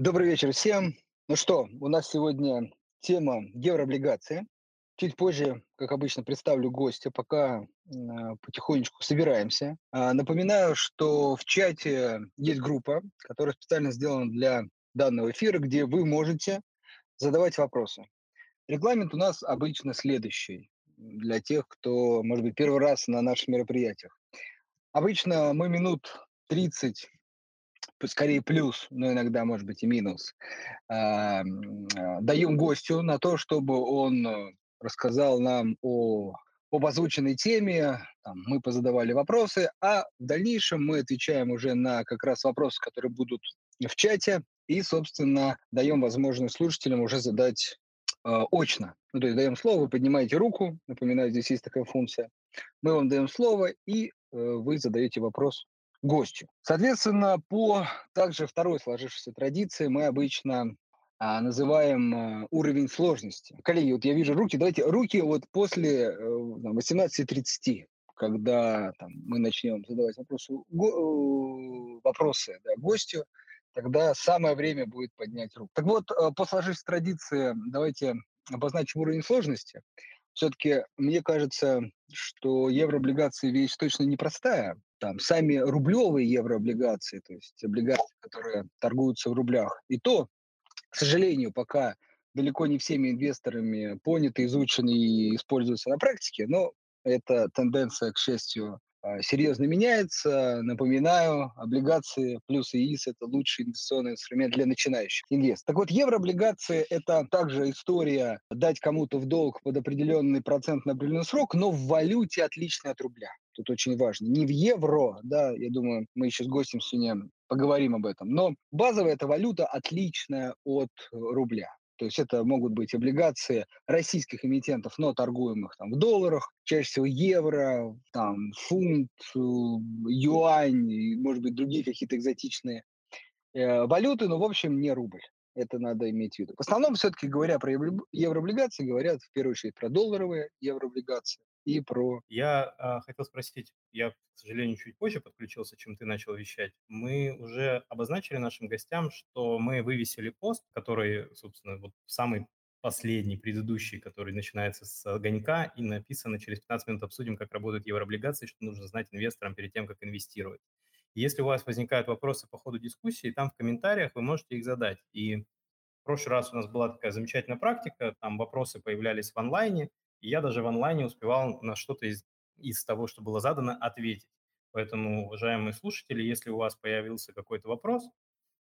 Добрый вечер всем. Ну что, у нас сегодня тема еврооблигации. Чуть позже, как обычно, представлю гостя, пока э, потихонечку собираемся. А, напоминаю, что в чате есть группа, которая специально сделана для данного эфира, где вы можете задавать вопросы. Регламент у нас обычно следующий для тех, кто, может быть, первый раз на наших мероприятиях. Обычно мы минут 30 скорее плюс, но иногда, может быть, и минус, а, а, даем гостю на то, чтобы он э, рассказал нам о, об озвученной теме, там, мы позадавали вопросы, а в дальнейшем мы отвечаем уже на как раз вопросы, которые будут в чате, и, собственно, даем возможность слушателям уже задать э, очно. Ну, то есть даем слово, вы поднимаете руку, напоминаю, здесь есть такая функция, мы вам даем слово, и э, вы задаете вопрос гостю. Соответственно, по также второй сложившейся традиции мы обычно а, называем а, уровень сложности. Коллеги, вот я вижу руки, давайте руки вот после э, 18.30, когда там, мы начнем задавать вопросы, го, э, вопросы да, гостю, тогда самое время будет поднять руку. Так вот, э, по сложившейся традиции давайте обозначим уровень сложности. Все-таки мне кажется, что еврооблигации вещь точно непростая, там сами рублевые еврооблигации, то есть облигации, которые торгуются в рублях, и то, к сожалению, пока далеко не всеми инвесторами поняты, изучены и используются на практике, но эта тенденция, к счастью, серьезно меняется. Напоминаю, облигации плюс ИИС – это лучший инвестиционный инструмент для начинающих инвесторов. Так вот, еврооблигации – это также история дать кому-то в долг под определенный процент на определенный срок, но в валюте отличной от рубля. Тут очень важно. Не в евро, да, я думаю, мы еще с гостем сегодня поговорим об этом, но базовая эта валюта отличная от рубля. То есть это могут быть облигации российских эмитентов, но торгуемых там, в долларах, чаще всего евро, там, фунт, юань, может быть, другие какие-то экзотичные э, валюты, но, в общем, не рубль. Это надо иметь в виду. В основном, все-таки говоря про еврооблигации, говорят в первую очередь про долларовые еврооблигации и про... Я а, хотел спросить, я, к сожалению, чуть позже подключился, чем ты начал вещать. Мы уже обозначили нашим гостям, что мы вывесили пост, который, собственно, вот самый последний, предыдущий, который начинается с огонька, и написано через 15 минут обсудим, как работают еврооблигации, что нужно знать инвесторам перед тем, как инвестировать. Если у вас возникают вопросы по ходу дискуссии, там в комментариях вы можете их задать. И в прошлый раз у нас была такая замечательная практика, там вопросы появлялись в онлайне, и я даже в онлайне успевал на что-то из, из того, что было задано, ответить. Поэтому, уважаемые слушатели, если у вас появился какой-то вопрос,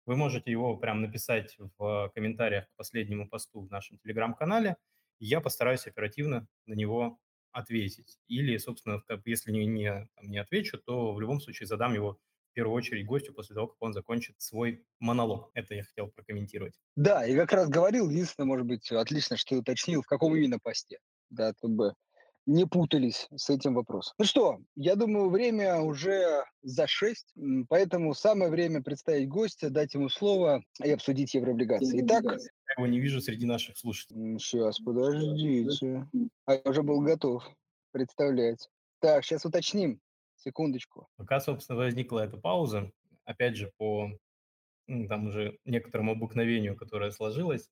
вы можете его прям написать в комментариях к последнему посту в нашем телеграм-канале, и я постараюсь оперативно на него ответить. Или, собственно, если не, не, не отвечу, то в любом случае задам его первую очередь гостю после того, как он закончит свой монолог. Это я хотел прокомментировать. Да, и как раз говорил, единственное, может быть, отлично, что уточнил, в каком именно посте да, чтобы не путались с этим вопросом. Ну что, я думаю, время уже за шесть, поэтому самое время представить гостя, дать ему слово и обсудить еврооблигации. Итак... Я его не вижу среди наших слушателей. Сейчас, подождите. А я уже был готов представлять. Так, сейчас уточним. Секундочку. Пока, собственно, возникла эта пауза, опять же, по там уже некоторому обыкновению, которое сложилось,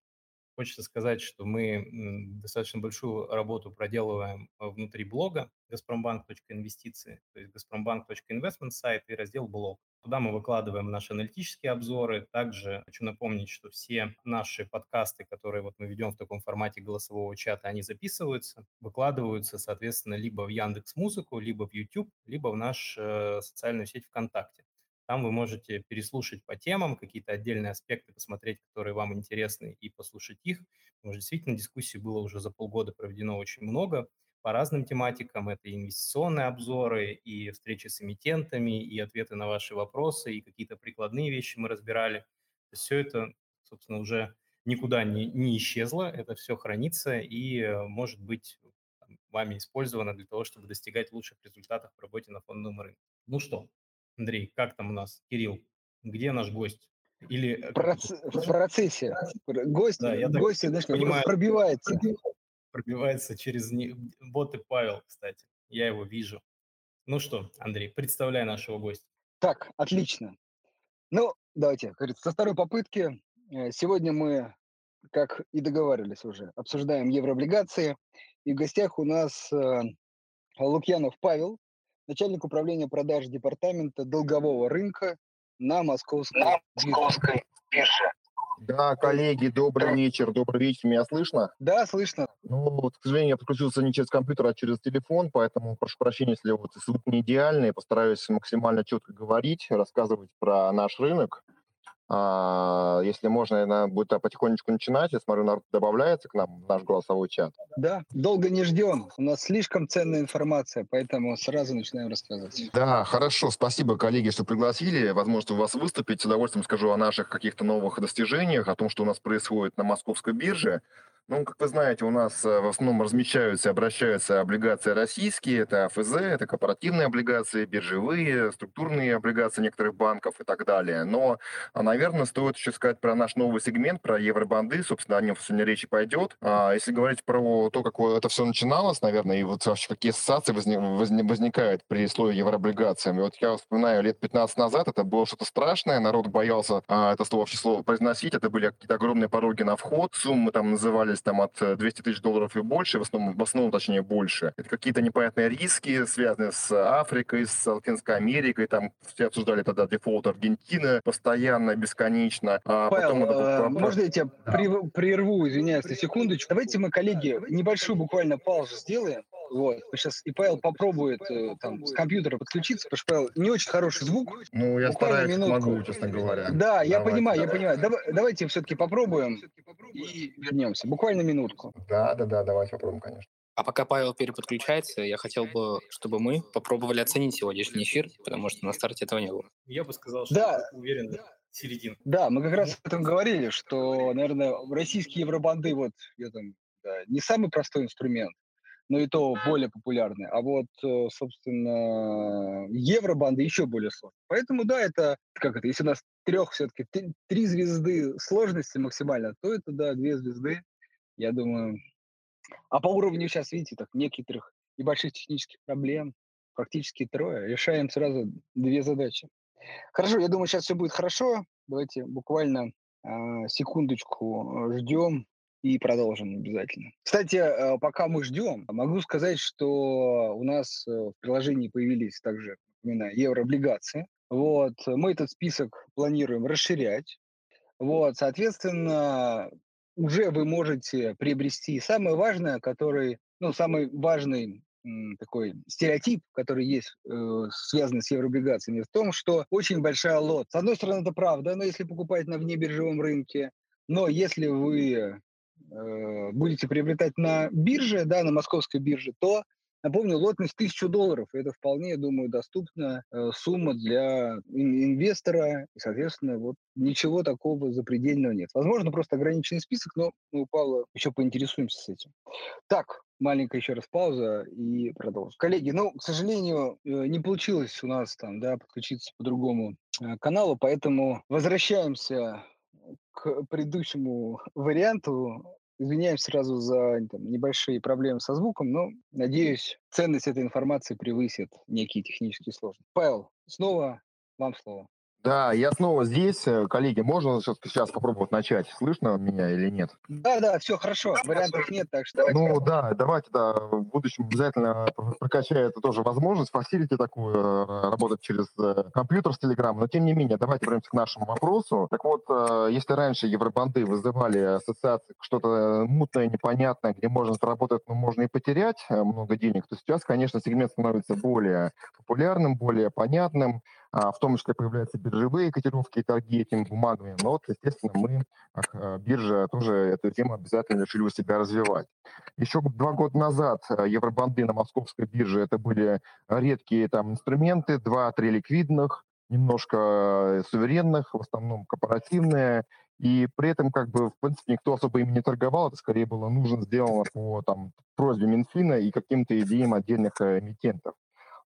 Хочется сказать, что мы достаточно большую работу проделываем а, внутри блога газпромбанк.инвестиции, то есть газпромбанк.инвестмент сайт и раздел блог. Туда мы выкладываем наши аналитические обзоры. Также хочу напомнить, что все наши подкасты, которые вот мы ведем в таком формате голосового чата, они записываются, выкладываются, соответственно, либо в Яндекс Музыку, либо в YouTube, либо в нашу э, социальную сеть ВКонтакте. Там вы можете переслушать по темам, какие-то отдельные аспекты посмотреть, которые вам интересны, и послушать их. Потому что действительно дискуссий было уже за полгода проведено очень много по разным тематикам. Это инвестиционные обзоры, и встречи с эмитентами, и ответы на ваши вопросы, и какие-то прикладные вещи мы разбирали. Все это, собственно, уже никуда не, не исчезло, это все хранится и э, может быть вами использовано для того, чтобы достигать лучших результатов в работе на фондовом рынке. Ну что, Андрей, как там у нас? Кирилл, где наш гость? Или э, Проц... в процессе. Гость, да, я гость знаешь, понимаю, пробивается. Пробивается через боты Павел, кстати. Я его вижу. Ну что, Андрей, представляй нашего гостя. Так, отлично. Ну, давайте, говорится, со второй попытки Э, сегодня мы, как и договаривались уже, обсуждаем еврооблигации. И в гостях у нас э, Лукьянов Павел, начальник управления продаж департамента долгового рынка на Московской, на Московской бирже. Да, коллеги, добрый вечер, добрый вечер, меня слышно? Да, слышно. Ну, вот, к сожалению, я подключился не через компьютер, а через телефон, поэтому прошу прощения, если вот звук не идеальный, постараюсь максимально четко говорить, рассказывать про наш рынок. А, если можно, наверное, будет потихонечку начинать. Я смотрю, народ добавляется к нам в наш голосовой чат. Да, долго не ждем. У нас слишком ценная информация, поэтому сразу начинаем рассказывать. Да, хорошо. Спасибо, коллеги, что пригласили. Возможно, у вас выступить. С удовольствием скажу о наших каких-то новых достижениях, о том, что у нас происходит на московской бирже. Ну, как вы знаете, у нас э, в основном размещаются и обращаются облигации российские, это АФЗ, это корпоративные облигации, биржевые, структурные облигации некоторых банков и так далее. Но, а, наверное, стоит еще сказать про наш новый сегмент, про евробанды, собственно, о нем сегодня речи пойдет. А если говорить про то, как это все начиналось, наверное, и вот вообще какие ассоциации возникают при слове еврооблигациям. И вот я вспоминаю, лет 15 назад это было что-то страшное, народ боялся а, это слово, вообще слово произносить, это были какие-то огромные пороги на вход, суммы там назывались оказались там от 200 э, тысяч долларов и больше, в основном, в основном, точнее, больше. Это какие-то непонятные риски, связанные с Африкой, с Латинской Америкой, там все обсуждали тогда дефолт Аргентины постоянно, бесконечно. А Павел, потом это... э, можно я тебя да. прерву, извиняюсь, на секундочку? Давайте мы, коллеги, небольшую буквально паузу сделаем. Вот. Сейчас и Павел попробует э, там с компьютера подключиться, потому что Павел не очень хороший звук. Ну, я стараюсь, минутку. могу, честно говоря. Да, я понимаю, давай. я понимаю. Давай, давайте все-таки попробуем и вернемся. Буквально минутку. Да, да, да, давайте попробуем, конечно. А пока Павел переподключается, я хотел бы, чтобы мы попробовали оценить сегодняшний эфир, потому что на старте этого не было. Я бы сказал, что да. уверен, да. середин. Да, мы как раз об этом говорили, что, наверное, российские евробанды, вот, я там, да, не самый простой инструмент, но и то более популярны. А вот, э, собственно, евробанды еще более сложные. Поэтому, да, это, как это, если у нас трех все-таки, три звезды сложности максимально, то это, да, две звезды, я думаю. А по уровню сейчас, видите, так, некоторых небольших технических проблем, практически трое, решаем сразу две задачи. Хорошо, я думаю, сейчас все будет хорошо. Давайте буквально э, секундочку ждем и продолжим обязательно. Кстати, э, пока мы ждем, могу сказать, что у нас э, в приложении появились также, напоминаю, еврооблигации. Вот, мы этот список планируем расширять. Вот, соответственно, уже вы можете приобрести самое важное, который, ну, самый важный такой стереотип, который есть, э, связанный с еврооблигациями, в том, что очень большая лот. С одной стороны, это правда, но если покупать на внебиржевом рынке, но если вы Э, будете приобретать на бирже, да, на московской бирже, то, напомню, лотность 1000 долларов. Это вполне, я думаю, доступная э, сумма для инвестора. И, соответственно, вот ничего такого запредельного нет. Возможно, просто ограниченный список, но мы у Павла еще поинтересуемся с этим. Так, маленькая еще раз пауза и продолжим. Коллеги, ну, к сожалению, э, не получилось у нас там, да, подключиться по другому каналу, поэтому возвращаемся к предыдущему варианту. Извиняюсь сразу за там, небольшие проблемы со звуком, но, надеюсь, ценность этой информации превысит некие технические сложности. Павел, снова вам слово. Да, я снова здесь. Э, коллеги, можно сейчас попробовать начать? Слышно меня или нет? Да, да, все хорошо. Вариантов нет, так что... Ну да, давайте, да, в будущем обязательно прокачаю это тоже возможность, фасилити такую, э, работать через э, компьютер с Telegram. Но тем не менее, давайте вернемся к нашему вопросу. Так вот, если раньше евробанды вызывали ассоциации что-то мутное, непонятное, где можно заработать, но можно и потерять много денег, то сейчас, конечно, сегмент становится более популярным, более понятным. А, в том числе появляются биржевые котировки и торги этими бумагами. Но вот, естественно, мы, а, биржа, тоже эту тему обязательно решили у себя развивать. Еще два года назад а, евробанды на московской бирже это были редкие там инструменты, два-три ликвидных, немножко э, суверенных, в основном корпоративные, и при этом, как бы, в принципе, никто особо им не торговал, это скорее было нужно сделано по там, просьбе Минфина и каким-то идеям отдельных э, эмитентов.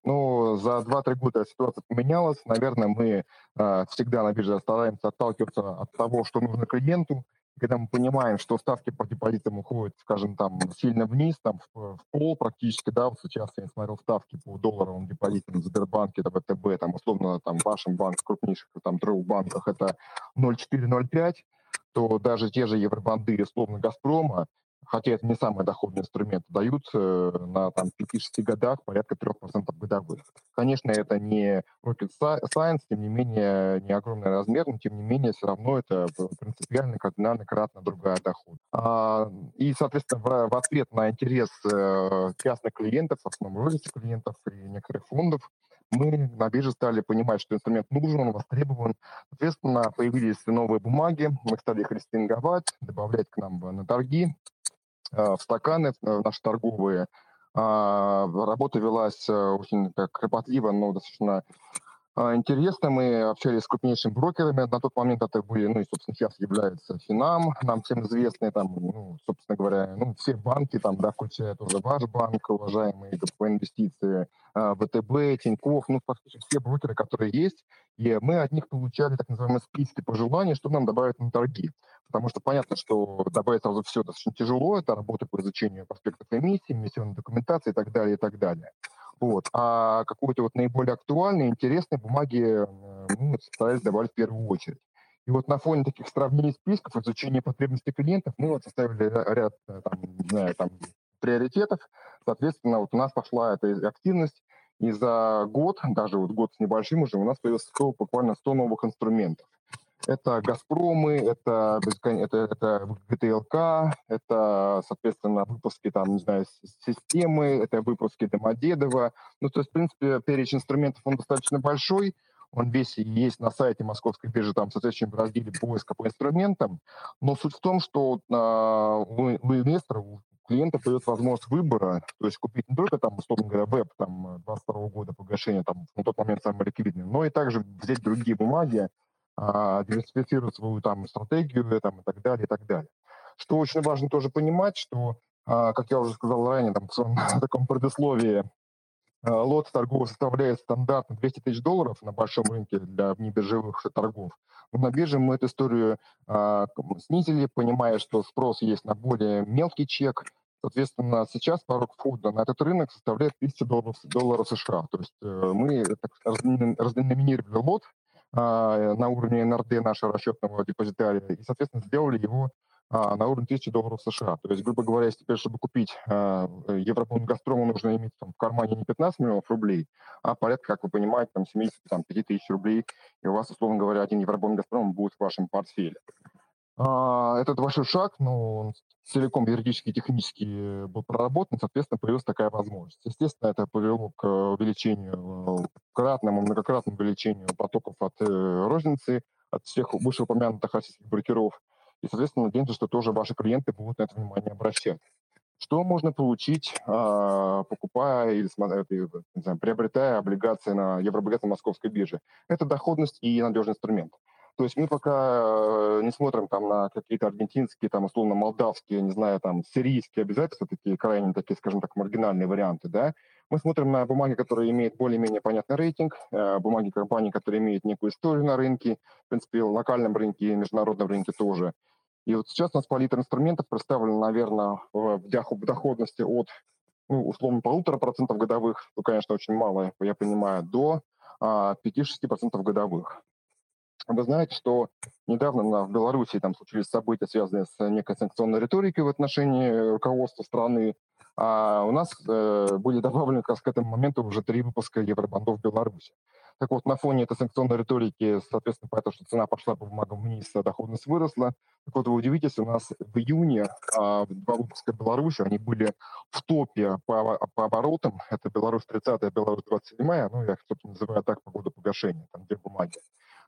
Ну, за 2-3 года ситуация поменялась. Наверное, мы э, всегда на бирже стараемся отталкиваться от того, что нужно клиенту. Когда мы понимаем, что ставки по депозитам уходят, скажем, там сильно вниз, там в, в пол практически, да, вот сейчас я смотрел ставки по долларовым депозитам в Сбербанке, это ВТБ, там условно, там вашем банке, крупнейших, там, трех банках, это 0,4-0,5, то даже те же евробанды, условно, «Газпрома», хотя это не самый доходный инструмент, дают э, на там, 5-6 годах порядка 3% годовых. Конечно, это не rocket science, тем не менее, не огромный размер, но тем не менее, все равно это принципиально кардинально кратно другая доход. А, и, соответственно, в ответ на интерес э, частных клиентов, в основном розничных клиентов и некоторых фондов, мы на бирже стали понимать, что инструмент нужен, он востребован. Соответственно, появились новые бумаги, мы стали их листинговать, добавлять к нам на торги, Э, в стаканы в наши торговые. А, работа велась э, очень так, кропотливо, но достаточно интересно. Мы общались с крупнейшими брокерами. На тот момент это были, ну и, собственно, сейчас является Финам, нам всем известные, там, ну, собственно говоря, ну, все банки, там, да, включая тоже ваш банк, уважаемые по инвестиции, а, ВТБ, Тинькофф, ну, фактически все брокеры, которые есть, и мы от них получали так называемые списки пожеланий, что нам добавить на торги. Потому что понятно, что добавить сразу все достаточно тяжело, это работа по изучению проспектов эмиссии, эмиссионной документации и так далее, и так далее. Вот. А какой-то вот наиболее актуальный, интересной бумаги э, мы старались добавить в первую очередь. И вот на фоне таких сравнений списков, изучения потребностей клиентов, мы вот составили ряд э, там, не знаю, там, приоритетов. Соответственно, вот у нас пошла эта активность, и за год, даже вот год с небольшим уже, у нас появилось буквально 100 новых инструментов. Это «Газпромы», это, это, это ГТЛК, это, соответственно, выпуски, там, не знаю, системы, это выпуски Домодедова. Ну, то есть, в принципе, перечень инструментов, он достаточно большой, он весь есть на сайте Московской биржи, там, в соответствующем разделе поиска по инструментам. Но суть в том, что э, у, у инвестора, у клиента появится возможность выбора, то есть купить не только, там, условно говоря, веб там, 22 года погашения, там, на тот момент самый ликвидный, но и также взять другие бумаги, а, диверсифицировать свою там стратегию там, и так далее, и так далее. Что очень важно тоже понимать, что, а, как я уже сказал ранее, там, в таком предусловии, а, лот торгов составляет стандартно 200 тысяч долларов на большом рынке для внебиржевых торгов. Но на бирже мы эту историю а, снизили, понимая, что спрос есть на более мелкий чек. Соответственно, сейчас порог входа на этот рынок составляет 1000 долларов, долларов США. То есть э, мы так, разденоминировали лот а, на уровне НРД нашего расчетного депозитария и, соответственно, сделали его а, на уровне 1000 долларов США. То есть, грубо говоря, если теперь, чтобы купить а, Европон Газпрому, нужно иметь там, в кармане не 15 миллионов рублей, а порядка, как вы понимаете, там, 75 тысяч рублей, и у вас, условно говоря, один Европон Газпром будет в вашем портфеле. А, этот большой шаг, ну, он целиком юридически и технически был проработан, соответственно, появилась такая возможность. Естественно, это привело к увеличению, кратному, многократному увеличению потоков от э, розницы, от всех вышеупомянутых российских брокеров. И, соответственно, надеемся, что тоже ваши клиенты будут на это внимание обращать. Что можно получить, а, покупая или не знаю, приобретая облигации на еврооблигации московской бирже? Это доходность и надежный инструмент. То есть мы пока э, не смотрим там на какие-то аргентинские, там, условно, молдавские, не знаю, там, сирийские обязательства, такие крайне такие, скажем так, маргинальные варианты, да. Мы смотрим на бумаги, которые имеют более-менее понятный рейтинг, э, бумаги компаний, которые имеют некую историю на рынке, в принципе, в локальном рынке и международном рынке тоже. И вот сейчас у нас палитра инструментов представлена, наверное, в доходности от, ну, условно, полутора процентов годовых, ну, конечно, очень мало, я понимаю, до 5-6% а, годовых. Вы знаете, что недавно в Беларуси там случились события, связанные с некой санкционной риторикой в отношении руководства страны. А у нас э, были добавлены как раз к этому моменту уже три выпуска евробандов в Беларуси. Так вот, на фоне этой санкционной риторики, соответственно, понятно, что цена пошла по бумагам вниз, а доходность выросла. Так вот, вы удивитесь, у нас в июне а, два выпуска Беларуси, они были в топе по, по оборотам. Это Беларусь 30 Беларусь 27 ну, я, собственно, называю так по году погашения, там, где бумаги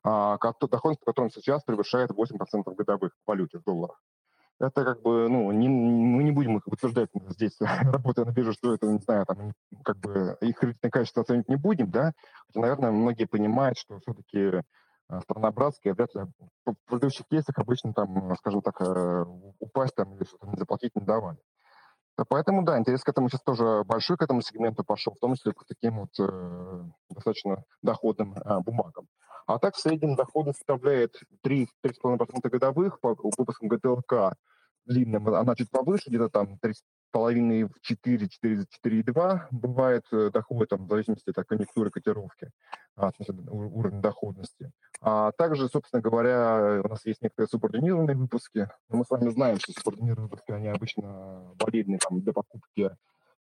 а, доходность, которым сейчас превышает 8% годовых в валюте, в долларах. Это как бы, ну, не, мы не будем их утверждать здесь, работая на бирже, что это, не знаю, там, как бы их кредитное качество оценить не будем, да, хотя, наверное, многие понимают, что все-таки а, страна братская, вряд ли в предыдущих кейсах обычно там, скажем так, э, упасть там или что-то не заплатить не давали. Поэтому, да, интерес к этому сейчас тоже большой, к этому сегменту пошел, в том числе к таким вот э, достаточно доходным э, бумагам. А так в среднем доходы составляет 3-3,5% годовых по выпускам ГТЛК длинным, она чуть повыше, где-то там половины в 4, 4, 4,2 бывает э, доход, там, в зависимости от конъюнктуры котировки, а, уровня доходности. А также, собственно говоря, у нас есть некоторые субординированные выпуски. Мы с вами знаем, что субординированные выпуски, они обычно валидны там, для покупки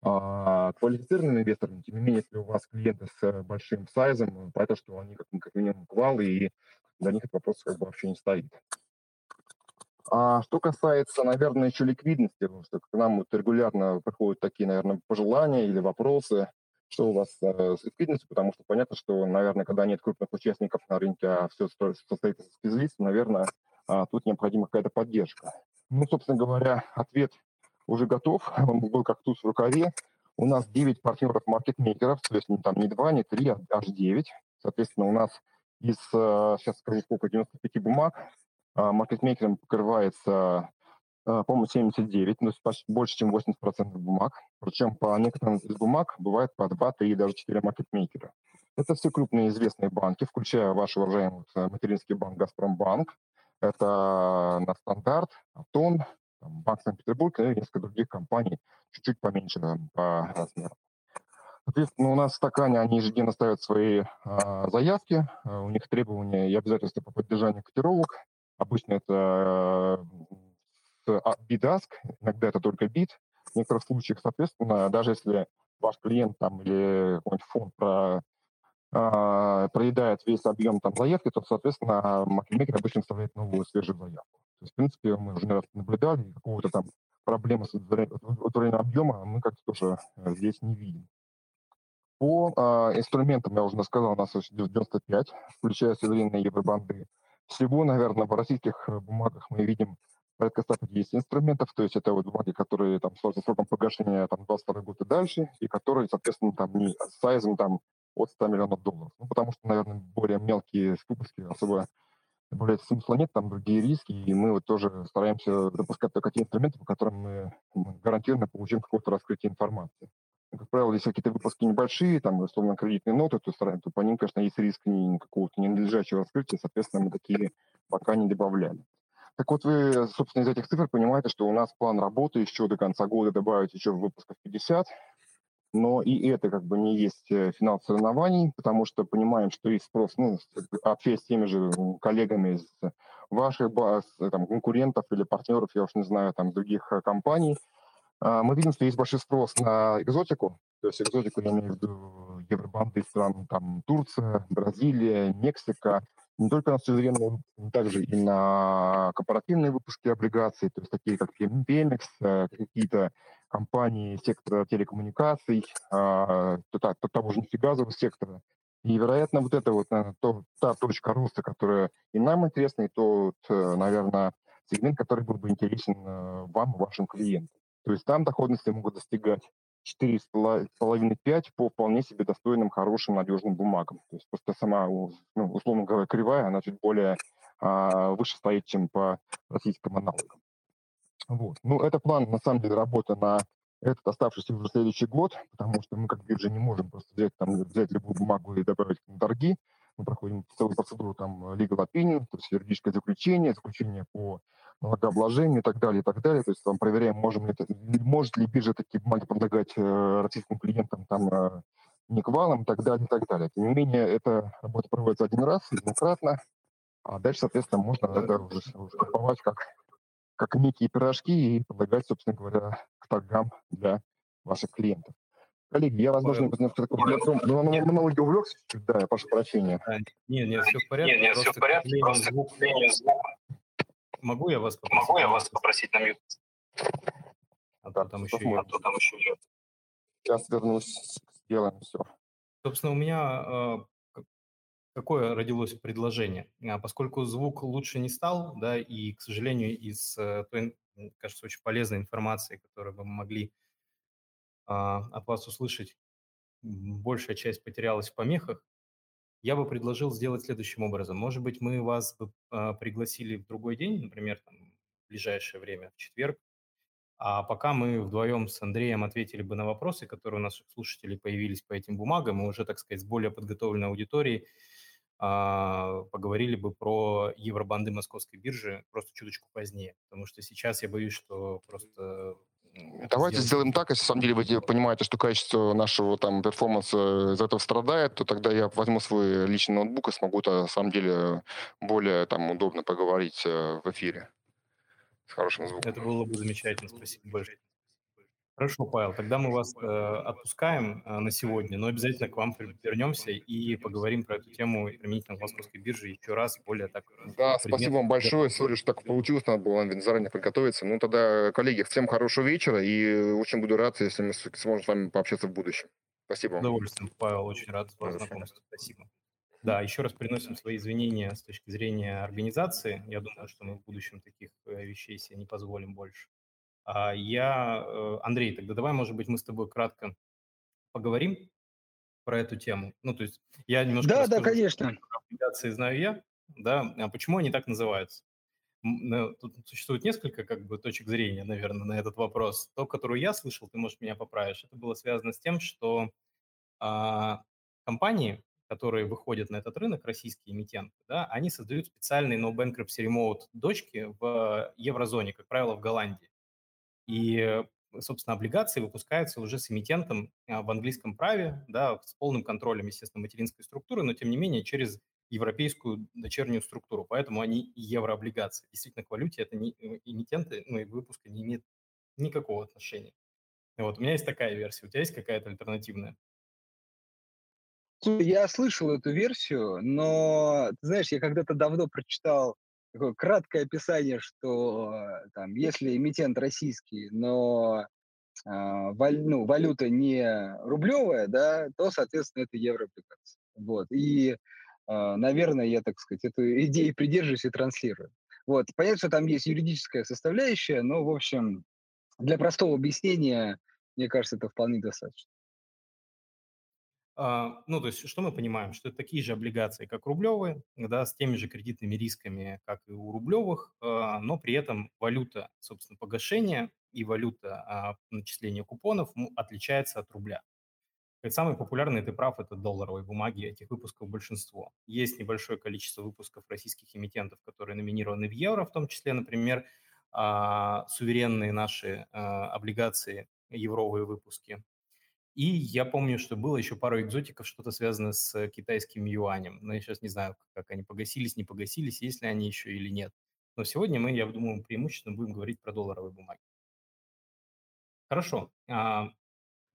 а, квалифицированным инвесторам. Тем не менее, если у вас клиенты с большим сайзом, понятно, что они как, как минимум квалы, и для них этот вопрос как бы вообще не стоит. А что касается, наверное, еще ликвидности, потому что к нам вот регулярно приходят такие, наверное, пожелания или вопросы, что у вас э, с ликвидностью, потому что понятно, что, наверное, когда нет крупных участников на рынке, а все состоит из специалистов, наверное, а, тут необходима какая-то поддержка. Ну, собственно говоря, ответ уже готов, он был как туз в рукаве. У нас 9 партнеров-маркетмейкеров, то есть не, там не 2, не 3, а аж 9. Соответственно, у нас из, э, сейчас скажу сколько, 95 бумаг, маркетмейкером покрывается, а, по-моему, 79, то есть больше, чем 80% бумаг. Причем по некоторым из бумаг бывает по 2, 3 и даже 4 маркетмейкера. Это все крупные известные банки, включая ваш уважаемый э, материнский банк «Газпромбанк». Это на стандарт, Атон, Банк Санкт-Петербург и несколько других компаний, чуть-чуть поменьше там, по размеру. Соответственно, у нас в стакане они ежедневно ставят свои э, заявки, э, у них требования и обязательства по поддержанию котировок, Обычно это э, бит-аск, иногда это только бит. В некоторых случаях, соответственно, даже если ваш клиент там или какой-нибудь фонд про, э, проедает весь объем там заявки, то, соответственно, маркетмейкер обычно вставляет новую свежую заявку. То есть, в принципе, мы уже не раз наблюдали, какого-то там проблемы с удовлетворением объема мы как-то тоже э, здесь не видим. По э, инструментам, я уже сказал, у нас 95, включая суверенные евробанды. Всего, наверное, в российских э, бумагах мы видим порядка 150 инструментов, то есть это вот бумаги, которые там со сроком погашения там 22 год и дальше, и которые, соответственно, там не сайзом там от 100 миллионов долларов. Ну, потому что, наверное, более мелкие выпуски особо более смысла нет, там другие риски, и мы вот тоже стараемся допускать только те инструменты, по которым мы гарантированно получим какое-то раскрытие информации как правило, если какие-то выпуски небольшие, там, условно, кредитные ноты, то, то по ним, конечно, есть риск какого-то ненадлежащего раскрытия, соответственно, мы такие пока не добавляли. Так вот, вы, собственно, из этих цифр понимаете, что у нас план работы еще до конца года добавить еще выпусков 50, но и это как бы не есть э, финал соревнований, потому что понимаем, что есть спрос, ну, общаясь с теми же коллегами из ваших баз, там, конкурентов или партнеров, я уж не знаю, там, других э, компаний – мы видим, что есть большой спрос на экзотику. То есть экзотику, я имею в виду евробанды стран, там Турция, Бразилия, Мексика, не только на суверенные, но также и на корпоративные выпуски облигаций, то есть такие как PMX, э, какие-то компании сектора телекоммуникаций, а, то, того же нефтегазового сектора. И, вероятно, вот это вот, наверное, то, та точка роста, которая и нам интересна, и тот, э, наверное, сегмент, который был бы интересен э, вам, вашим клиентам. То есть там доходности могут достигать 4,5-5 по вполне себе достойным, хорошим, надежным бумагам. То есть просто сама, ну, условно говоря, кривая, она чуть более а, выше стоит, чем по российским аналогам. Вот. Ну, это план, на самом деле, работы на этот оставшийся уже следующий год, потому что мы, как биржа, не можем просто взять, там, взять любую бумагу и добавить на торги. Мы проходим целую процедуру там legal opinion, то есть юридическое заключение, заключение по налогообложению и так далее, и так далее. То есть там проверяем, можем ли это, может ли биржа такие бумаги предлагать э, российским клиентам там э, не квалом и так далее, и так далее. Тем не менее, эта работа проводится один раз, единократно, а дальше, соответственно, можно это уже, уже куповать как, как некие пирожки и предлагать, собственно говоря, к торгам для ваших клиентов. Коллеги, я должен немножко такой на монологе увлекся да, я прошу прощения. Нет, нет, все в порядке. Нет, нет, все в порядке, просто звук, звук Могу я вас попросить? Могу я вас попросить на мьют? А то там еще, а то там еще идет. Сейчас вернусь, сделаем все. Собственно, у меня э, какое родилось предложение? А, поскольку звук лучше не стал, да, и, к сожалению, из э, той, кажется, очень полезной информации, которую мы могли э, от вас услышать, большая часть потерялась в помехах, я бы предложил сделать следующим образом. Может быть, мы вас бы а, пригласили в другой день, например, там, в ближайшее время, в четверг, а пока мы вдвоем с Андреем ответили бы на вопросы, которые у наших слушателей появились по этим бумагам, мы уже, так сказать, с более подготовленной аудиторией а, поговорили бы про евробанды московской биржи просто чуточку позднее, потому что сейчас я боюсь, что просто Давайте сделать. сделаем так, если, на самом деле, вы понимаете, что качество нашего там перформанса из этого страдает, то тогда я возьму свой личный ноутбук и смогу, на самом деле, более там удобно поговорить э, в эфире с хорошим звуком. Это было бы замечательно, спасибо большое. Хорошо, Павел, тогда мы вас э, отпускаем э, на сегодня, но обязательно к вам вернемся и поговорим про эту тему применительно к московской бирже еще раз, более так. Да, спасибо вам большое. Сори, что так получилось, надо было заранее подготовиться. Ну тогда, коллеги, всем хорошего вечера и очень буду рад, если мы сможем с вами пообщаться в будущем. Спасибо. С удовольствием, Павел, очень рад вас знакомству. Спасибо. Да, еще раз приносим свои извинения с точки зрения организации. Я думаю, что мы в будущем таких э, вещей себе не позволим больше. А я, э, Андрей, тогда давай, может быть, мы с тобой кратко поговорим про эту тему. Ну, то есть я немножко Да, да, расскажу, конечно. что облигации знаю я, да, а почему они так называются? Тут существует несколько как бы точек зрения, наверное, на этот вопрос. То, которую я слышал, ты, может, меня поправишь, это было связано с тем, что а, компании, которые выходят на этот рынок, российские эмитенты, да, они создают специальные no bankruptcy remote дочки в еврозоне, как правило, в Голландии. И, собственно, облигации выпускаются уже с эмитентом а, в английском праве, да, с полным контролем, естественно, материнской структуры, но, тем не менее, через европейскую дочернюю структуру. Поэтому они еврооблигации. Действительно, к валюте это не, э, эмитенты, ну и выпуска не имеет никакого отношения. Вот, у меня есть такая версия. У тебя есть какая-то альтернативная? Я слышал эту версию, но, ты знаешь, я когда-то давно прочитал такое краткое описание, что э, там, если эмитент российский, но а, валь, ну, валюта не рублевая, да, то, соответственно, это еврооблигация. Вот. И, а, наверное, я, так сказать, эту идею придерживаюсь и транслирую. Вот. Понятно, что там есть юридическая составляющая, но, в общем, для простого объяснения, мне кажется, это вполне достаточно. А, ну, то есть что мы понимаем? Что это такие же облигации, как рублевые, да, с теми же кредитными рисками, как и у рублевых, а, но при этом валюта, собственно, погашения и валюта а, начисления купонов отличается от рубля. Самый популярный, ты прав, это долларовые бумаги, этих выпусков большинство. Есть небольшое количество выпусков российских эмитентов, которые номинированы в евро, в том числе, например, суверенные наши облигации, евровые выпуски, и я помню, что было еще пару экзотиков, что-то связанное с китайским юанем. Но я сейчас не знаю, как они погасились, не погасились, есть ли они еще или нет. Но сегодня мы, я думаю, преимущественно будем говорить про долларовые бумаги. Хорошо. А,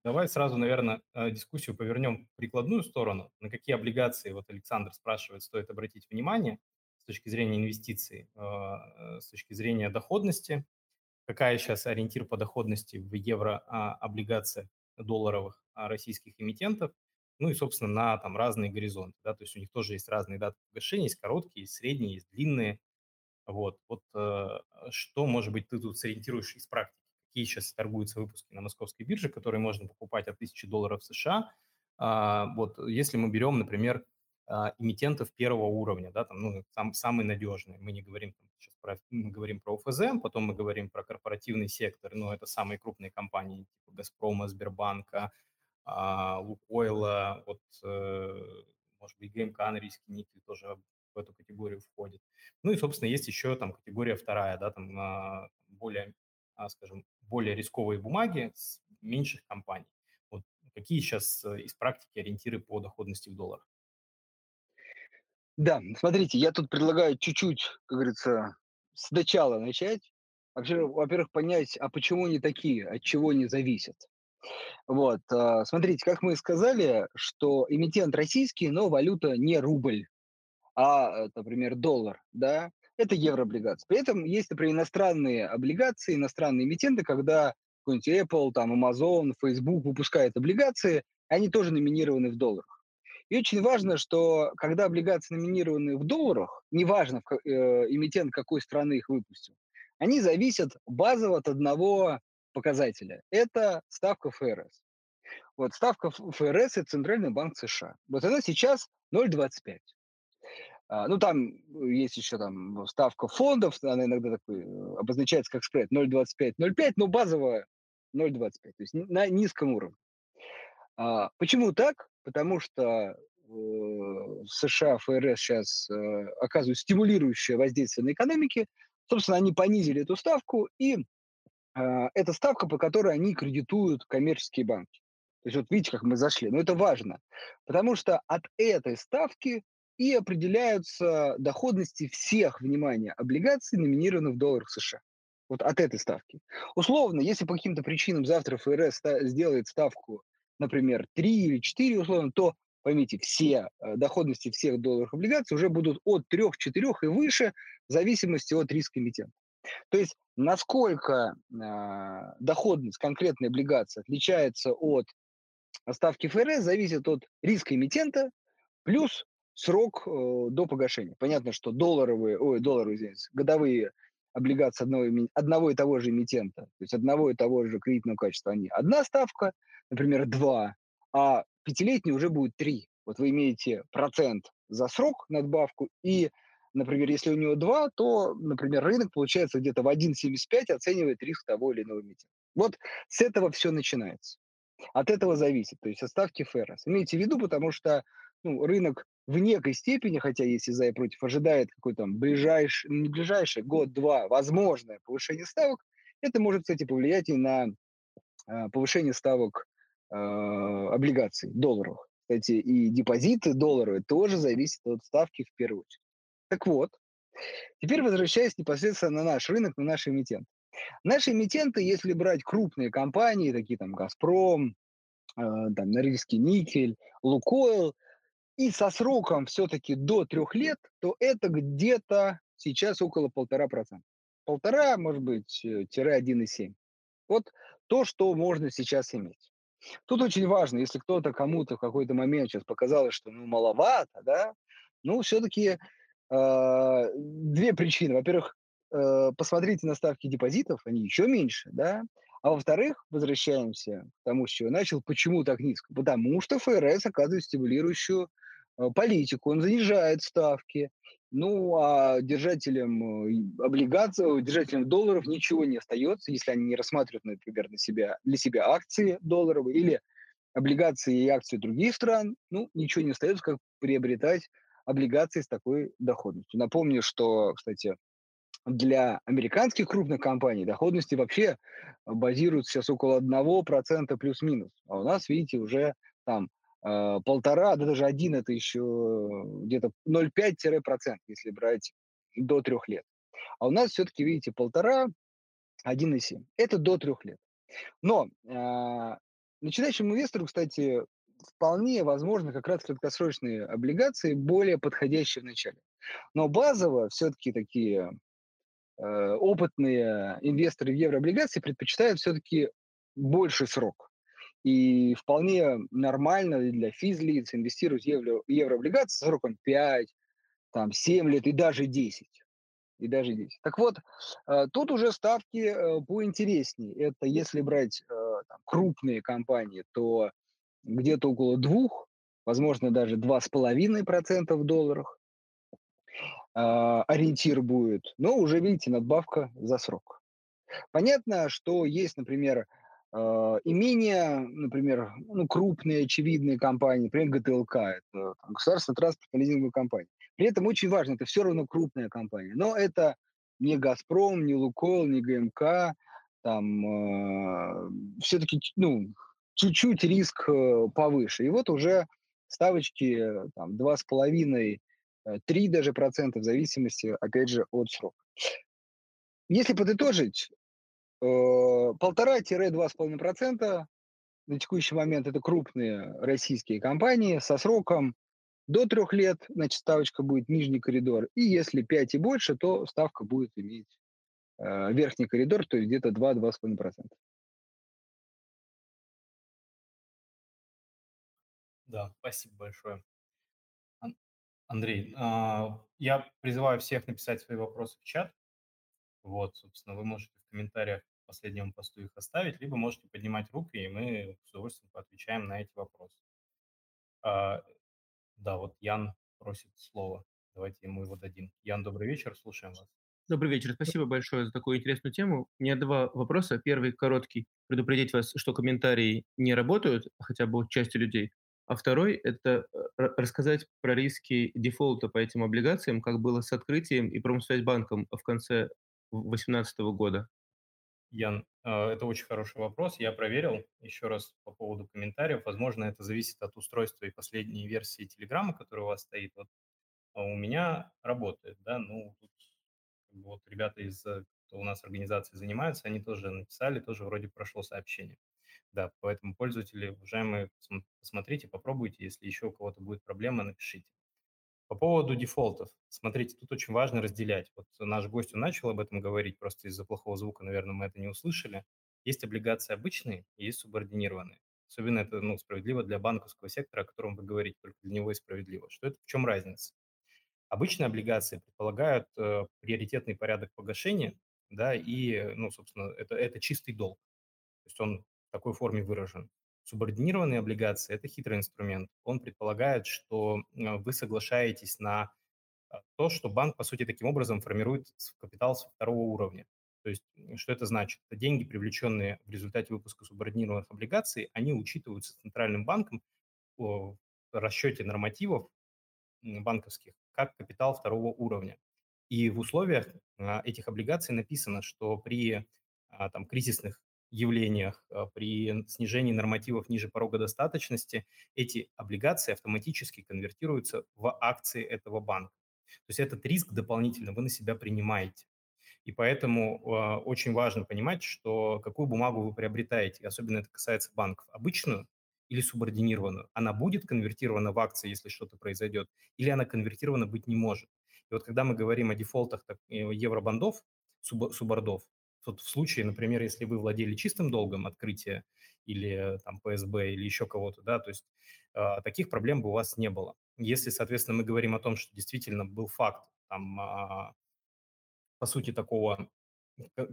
давай сразу, наверное, а, дискуссию повернем в прикладную сторону. На какие облигации, вот Александр спрашивает, стоит обратить внимание с точки зрения инвестиций, а, с точки зрения доходности. Какая сейчас ориентир по доходности в евро облигациях? Долларовых а, российских эмитентов, ну и, собственно, на там разные горизонты, да, то есть у них тоже есть разные даты погашения, есть короткие, есть средние, есть длинные, вот, вот э, что, может быть, ты тут сориентируешь из практики, какие сейчас торгуются выпуски на московской бирже, которые можно покупать от 1000 долларов США, а, вот, если мы берем, например, а, эмитентов первого уровня, да, там, ну, сам, самый надежный. Мы не говорим там, сейчас про, мы говорим про ОФЗ, потом мы говорим про корпоративный сектор, но это самые крупные компании типа Газпрома, Сбербанка, а, Лукойла, вот, э, может быть, ГМК, Норильский никель тоже в эту категорию входит. Ну и, собственно, есть еще там категория вторая, да, там а, более, скажем, более рисковые бумаги с меньших компаний. Вот какие сейчас э, из практики ориентиры по доходности в долларах? Да, смотрите, я тут предлагаю чуть-чуть, как говорится, с начала начать. Вообще, во-первых, понять, а почему они такие, от чего они зависят. Вот, а, смотрите, как мы сказали, что эмитент российский, но валюта не рубль, а, например, доллар, да, это еврооблигации. При этом есть, например, иностранные облигации, иностранные эмитенты, когда какой-нибудь Apple, там, Amazon, Facebook выпускают облигации, они тоже номинированы в долларах. И очень важно, что когда облигации номинированы в долларах, неважно, э, эмитент какой страны их выпустил, они зависят базово от одного показателя. Это ставка ФРС. Вот ставка ФРС – это Центральный банк США. Вот она сейчас 0,25. А, ну, там есть еще там ставка фондов, она иногда такой, э, обозначается как спред 0,25-0,5, но базовая 0,25, то есть на низком уровне. А, почему так? Потому что э, США ФРС сейчас э, оказывают стимулирующее воздействие на экономике. Собственно, они понизили эту ставку, и э, это ставка, по которой они кредитуют коммерческие банки. То есть вот видите, как мы зашли. Но это важно, потому что от этой ставки и определяются доходности всех, внимание, облигаций, номинированных в долларах США. Вот от этой ставки. Условно, если по каким-то причинам завтра ФРС сделает ставку, например, 3 или 4 условно, то поймите, все э, доходности всех долларовых облигаций уже будут от 3-4 и выше, в зависимости от риска эмитента. То есть насколько э, доходность конкретной облигации отличается от ставки ФРС, зависит от риска эмитента плюс срок э, до погашения. Понятно, что долларовые, ой, долларовые, извините, годовые облигации одного, одного и того же эмитента, то есть одного и того же кредитного качества, они одна ставка, например, два, а пятилетний уже будет три. Вот вы имеете процент за срок надбавку, и, например, если у него два, то, например, рынок, получается, где-то в 1,75 оценивает риск того или иного эмитента. Вот с этого все начинается. От этого зависит, то есть от ставки ФРС. Имейте в виду, потому что ну, рынок в некой степени, хотя если за и против, ожидает какой-то там ближайший, не ближайший, год-два, возможное повышение ставок, это может, кстати, повлиять и на э, повышение ставок э, облигаций долларовых. Кстати, и депозиты долларовые тоже зависят от ставки в первую очередь. Так вот, теперь возвращаясь непосредственно на наш рынок, на наши эмитенты. Наши эмитенты, если брать крупные компании, такие там «Газпром», э, там, Норильский никель, «Лукойл», и со сроком все-таки до трех лет, то это где-то сейчас около полтора процента. Полтора, может быть, э, тире 1,7. Вот то, что можно сейчас иметь. Тут очень важно, если кто-то кому-то в какой-то момент сейчас показалось, что ну маловато, да, ну все-таки э, а, две причины. Во-первых, э, посмотрите на ставки депозитов, они еще меньше, да, а во-вторых, возвращаемся к тому, с чего начал, почему так низко? Потому что ФРС оказывает стимулирующую Э, политику, он занижает ставки. Ну, а держателям э, облигаций, держателям долларов ничего не остается, если они не рассматривают, например, на себя, для себя акции долларовые или облигации и акции других стран, ну, ничего не остается, как приобретать облигации с такой доходностью. Напомню, что, кстати, для американских крупных компаний доходности вообще базируются сейчас около 1% плюс-минус. А у нас, видите, уже там а, полтора, да даже один это еще где-то 0,5-процент, если брать до трех лет. А у нас все-таки, видите, полтора, 1,7. Это до трех лет. Но э, начинающему инвестору, кстати, вполне возможно как раз краткосрочные облигации более подходящие в начале. Но базово все-таки такие э, опытные инвесторы в еврооблигации предпочитают все-таки больший срок. И вполне нормально для физлиц инвестировать в евро, еврооблигации сроком 5, там, 7 лет и даже 10. И даже 10. Так вот, э, тут уже ставки э, поинтереснее. Это если брать э, там, крупные компании, то где-то около двух, возможно, даже 2,5% в долларах а, ориентир будет, но уже, видите, надбавка за срок. Понятно, что есть, например, а, и менее, например, ну, крупные, очевидные компании, например, ГТЛК, это государственная транспортная лизинговая компания. При этом очень важно, это все равно крупная компания. Но это не «Газпром», не «Лукойл», не ГМК. Там а, э, все-таки ну, чуть-чуть риск э, повыше. И вот уже ставочки э, там, 2,5 Э, 3 даже процента, в зависимости, опять же, от срока. Если подытожить, э, полтора-два с половиной процента на текущий момент это крупные российские компании со сроком до трех лет, значит, ставочка будет нижний коридор. И если 5 и больше, то ставка будет иметь э, верхний коридор, то есть где-то 2-2,5%. Да, спасибо большое. Андрей, а, я призываю всех написать свои вопросы в чат. Вот, собственно, вы можете в комментариях к последнему посту их оставить, либо можете поднимать руки, и мы с удовольствием поотвечаем на эти вопросы. А, да, вот Ян просит слово. Давайте ему его дадим. Ян, добрый вечер, слушаем вас. Добрый вечер. Спасибо большое за такую интересную тему. У меня два вопроса. Первый короткий. Предупредить вас, что комментарии не работают, хотя бы у части людей. А второй – это э, рассказать про риски дефолта по этим облигациям, как было с открытием и Промсвязьбанком в конце 2018 года. Ян, а, это очень хороший вопрос. Я проверил еще раз по поводу комментариев. Возможно, это зависит от устройства и последней версии Телеграма, которая у вас стоит. Вот а у меня работает, да, ну, тут вот ребята из, э, кто у нас организации занимаются, они тоже написали, тоже вроде прошло сообщение. Да, поэтому пользователи, уважаемые, посмотрите, попробуйте, если еще у кого-то будет проблема, напишите. По поводу дефолтов. Смотрите, тут очень важно разделять. Вот наш гость начал об этом говорить, просто из-за плохого звука, наверное, мы это не услышали. Есть облигации обычные, есть субординированные. Особенно это ну, справедливо для банковского сектора, о котором вы говорите, только для него и справедливо. Что это, в чем разница? Обычные облигации предполагают э, приоритетный порядок погашения, да, и, ну, собственно, это, это чистый долг. То есть он такой форме выражен. Субординированные облигации– это хитрый инструмент. Он предполагает, что э, вы соглашаетесь на э, то, что банк, по сути, таким образом формирует капитал со второго уровня. То есть что это значит? Это деньги, привлеченные в результате выпуска субординированных облигаций, они учитываются центральным банком в расчете нормативов банковских как капитал второго уровня. И в условиях а, этих облигаций написано, что при а, там, кризисных явлениях, а, при снижении нормативов ниже порога достаточности, эти облигации автоматически конвертируются в акции этого банка. То есть этот риск дополнительно вы на себя принимаете. И поэтому э, очень важно понимать, что какую бумагу вы приобретаете, особенно это касается банков. Обычную или субординированную. Она будет конвертирована в акции, если что-то произойдет, или она конвертирована быть не может. И вот когда мы говорим о дефолтах так, э, евробандов, суб, субордов, вот в случае, например, если вы владели чистым долгом открытия или там ПСБ или еще кого-то, да, то есть э, таких проблем бы у вас не было. Если, соответственно, мы говорим о том, что действительно был факт там, э, по сути, такого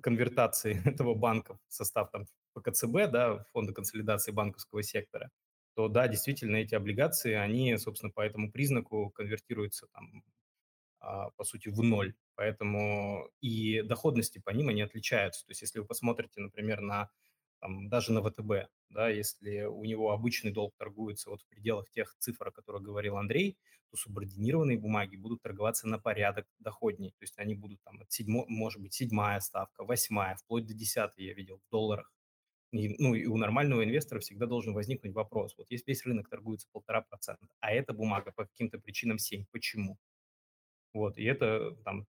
конвертации этого банка в состав там, ФКЦБ, да, Фонда консолидации банковского сектора, то да, действительно эти облигации, они, собственно, по этому признаку конвертируются там, по сути, в ноль. Поэтому и доходности по ним они отличаются. То есть если вы посмотрите, например, на там, даже на ВТБ, да, если у него обычный долг торгуется вот в пределах тех цифр, о которых говорил Андрей, то субординированные бумаги будут торговаться на порядок доходней. То есть они будут там от седьмо, может быть, седьмая ставка, восьмая, вплоть до десятой, я видел, в долларах. И, ну, и у нормального инвестора всегда должен возникнуть вопрос. Вот есть весь рынок торгуется полтора процента, а эта бумага по каким-то причинам 7. Почему? Вот, и это там,